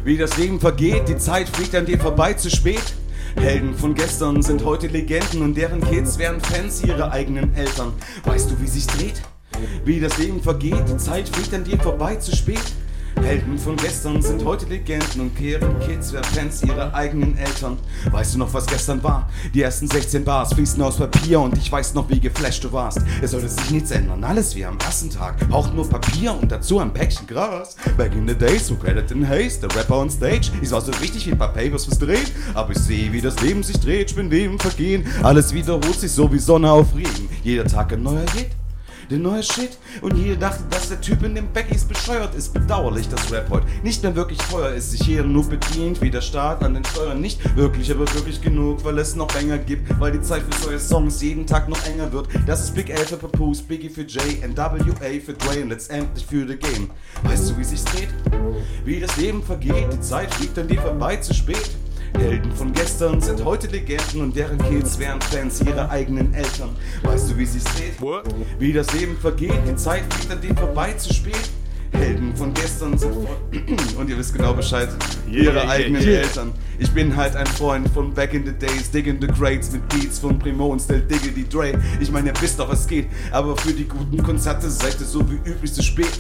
Wie das Leben vergeht, die Zeit fliegt an dir vorbei zu spät. Helden von gestern sind heute Legenden und deren Kids wären Fans ihrer eigenen Eltern. Weißt du, wie sich's dreht? Wie das Leben vergeht, die Zeit fliegt an dir vorbei zu spät. Helden von gestern sind heute Legenden und deren Kids wären Fans ihrer eigenen Eltern. Weißt du noch, was gestern war? Die ersten 16 Bars fließen aus Papier und ich weiß noch, wie geflasht du warst. Es sollte sich nichts ändern, alles wie am ersten Tag. Auch nur Papier und dazu ein Päckchen Gras. Back in the days, so credit in haste, der Rapper on stage. Ich war so richtig wie ein paar Papers fürs Drehen. Aber ich sehe, wie das Leben sich dreht, ich bin dem Vergehen. Alles wiederholt sich so wie Sonne auf Regen. Jeder Tag ein neuer Hit. Der neue Shit und jeder dachte, dass der Typ in den Beckys bescheuert ist. Bedauerlich, dass Rap heute nicht mehr wirklich teuer ist. Sich jeder nur bedient, wie der Staat an den Steuern. Nicht wirklich, aber wirklich genug, weil es noch länger gibt. Weil die Zeit für neue Songs jeden Tag noch enger wird. Das ist Big L für Papoose, Biggie für Jay, NWA für und letztendlich für The Game. Weißt du, wie sich's dreht? Wie das Leben vergeht, die Zeit fliegt an dir vorbei zu spät. Helden von gestern sind heute Legenden und deren Kids wären Fans ihrer eigenen Eltern. Weißt du, wie sich's dreht? Wie das Leben vergeht, die Zeit fliegt an dir vorbei zu spät. Helden von gestern sind vor und ihr wisst genau Bescheid, Yeah, ihre yeah, eigenen yeah. Eltern. Ich bin halt ein Freund von Back in the Days, digging the Greats mit Beats von Primo und Still Diggity Dre. Ich meine, ihr wisst doch, was geht, aber für die guten Konzerte seid ihr so wie üblich zu spät.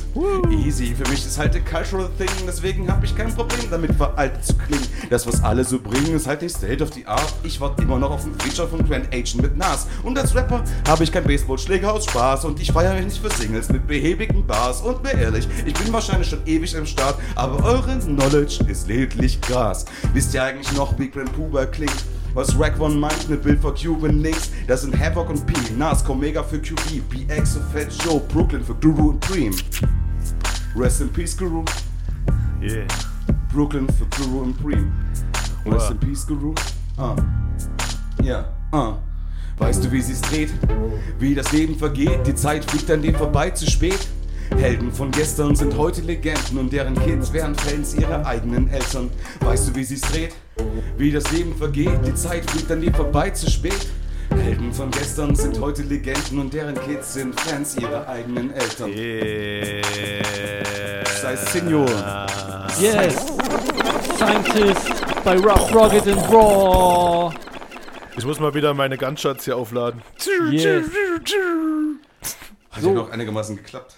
Easy, für mich ist halt ein cultural thing, deswegen habe ich kein Problem damit, veraltet zu klingen. Das, was alle so bringen, ist halt nicht state of the art. Ich warte immer noch auf ein Feature von Grand Agent mit Nas. Und als Rapper habe ich kein Baseballschläger aus Spaß und ich feiere mich nicht für Singles mit behäbigen Bars. Und mir ehrlich, ich bin wahrscheinlich schon ewig im Start, aber euren Knowledge ist lediglich Gras. Wisst ihr eigentlich noch, wie Grand Puber klingt? Was Rack One meint mit Bild for Cuban Links, das sind Havoc und P, Nas, Omega für QB, BX für Fat Joe, Brooklyn für Guru und Cream. Rest in Peace, Guru. Yeah. Brooklyn für Guru und Cream. Rest Wow. in Peace, Guru. Ah. Ja, ah. Weißt du, wie sie's dreht? Wie das Leben vergeht, die Zeit fliegt an dir vorbei zu spät. Helden von gestern sind heute Legenden und deren Kids wären Fans ihrer eigenen Eltern. Weißt du, wie sie's dreht? Wie das Leben vergeht, die Zeit fliegt an dir vorbei zu spät. Helden von gestern sind heute Legenden und deren Kids sind Fans ihrer eigenen Eltern. Sei Senior. Yes! Scientist bei Rough, Rugged and Raw! Ich muss mal wieder meine Gunshots hier aufladen. Yes. Hat So. ja noch einigermaßen geklappt.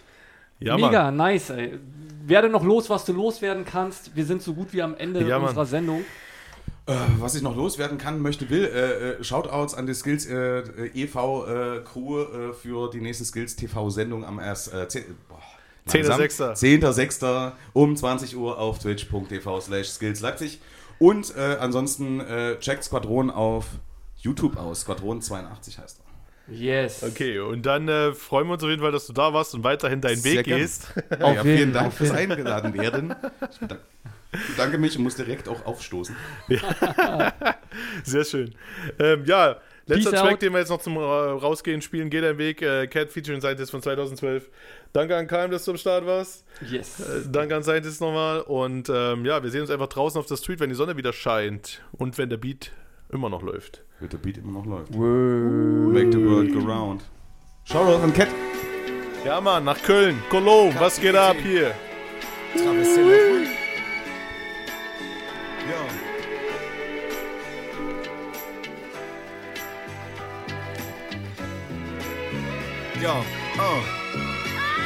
Ja, Mega, nice, ey. Werde noch los, was du loswerden kannst. Wir sind so gut wie am Ende Ja, Mann. unserer Sendung. Äh, was ich noch loswerden kann, möchte, will, äh, äh, Shoutouts an die Skills äh, äh, e.V. Äh, Crew äh, für die nächste Skills TV-Sendung am erst, äh, 10, boah, langsam. 10.6.. 10.6. um 20 Uhr auf twitch.tv slash skills Leipzig. Und äh, ansonsten äh, checkt Squadron auf YouTube aus. Squadron 82 heißt er. Yes. Okay, und dann äh, freuen wir uns auf jeden Fall, dass du da warst und weiterhin deinen Sehr Weg gern. gehst. Ja, vielen Dank fürs Eingeladen werden. Ich bedanke, bedanke mich und muss direkt auch aufstoßen. Ja. Sehr schön. Ähm, ja, Letzter Peace Track, out. den wir jetzt noch zum äh, Rausgehen spielen, geht dein Weg. Äh, Cat Featuring Scientist von 2012. Danke an Keim, dass du am Start warst. Yes. Äh, danke an Scientist nochmal. Und ähm, ja, wir sehen uns einfach draußen auf der Street, wenn die Sonne wieder scheint. Und wenn der Beat immer noch läuft. Wenn der Beat immer noch läuft. Make the world go round. Shoutout an Cat. Ja, Mann, nach Köln. Cologne, was geht ab hier? Yo, uh.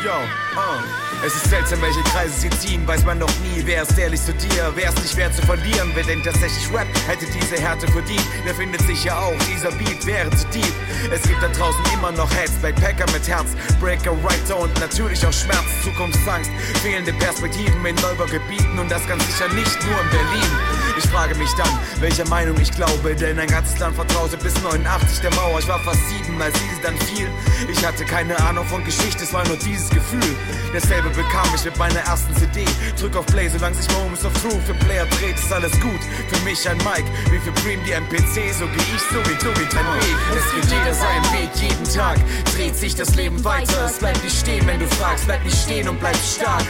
Yo, uh. Es ist seltsam, welche Kreise sie ziehen, weiß man noch nie, wer ist ehrlich zu dir, wer ist nicht schwer zu verlieren, wer denkt tatsächlich Rap, hätte diese Härte verdient, der findet sich ja auch, dieser Beat wäre zu deep. Es gibt da draußen immer noch Heads, Backpacker mit Herz, Breaker, Writer und natürlich auch Schmerz, Zukunftsangst, fehlende Perspektiven in Neubaugebieten. Und das ganz sicher nicht nur in Berlin. Ich frage mich dann, welcher Meinung ich glaube, denn ein ganzes Land vertraute bis 89 der Mauer. Ich war fast sieben, als diese dann fiel. Ich hatte keine Ahnung von Geschichte, es war nur dieses Gefühl. Dasselbe bekam ich mit meiner ersten CD. Drück auf Play, solange sich Moments of Truth im Player dreht, ist alles gut. Für mich ein Mic, wie für Dream die MPC, so geh ich, so wie du, wie dein Weg. Es geht jeder seinen Weg, jeden Tag dreht sich das Leben weiter. Es bleibt nicht stehen, wenn du fragst, bleib nicht stehen und bleib stark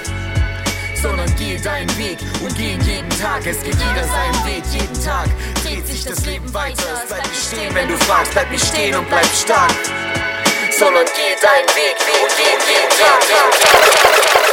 sondern geh deinen Weg und geh jeden Tag. Es geht jeder seinen Weg, jeden Tag dreht sich das Leben weiter. Es bleibt nicht stehen, wenn du fragst, bleib nicht stehen und bleib stark. Sondern geh deinen Weg, Weg und geh jeden Tag.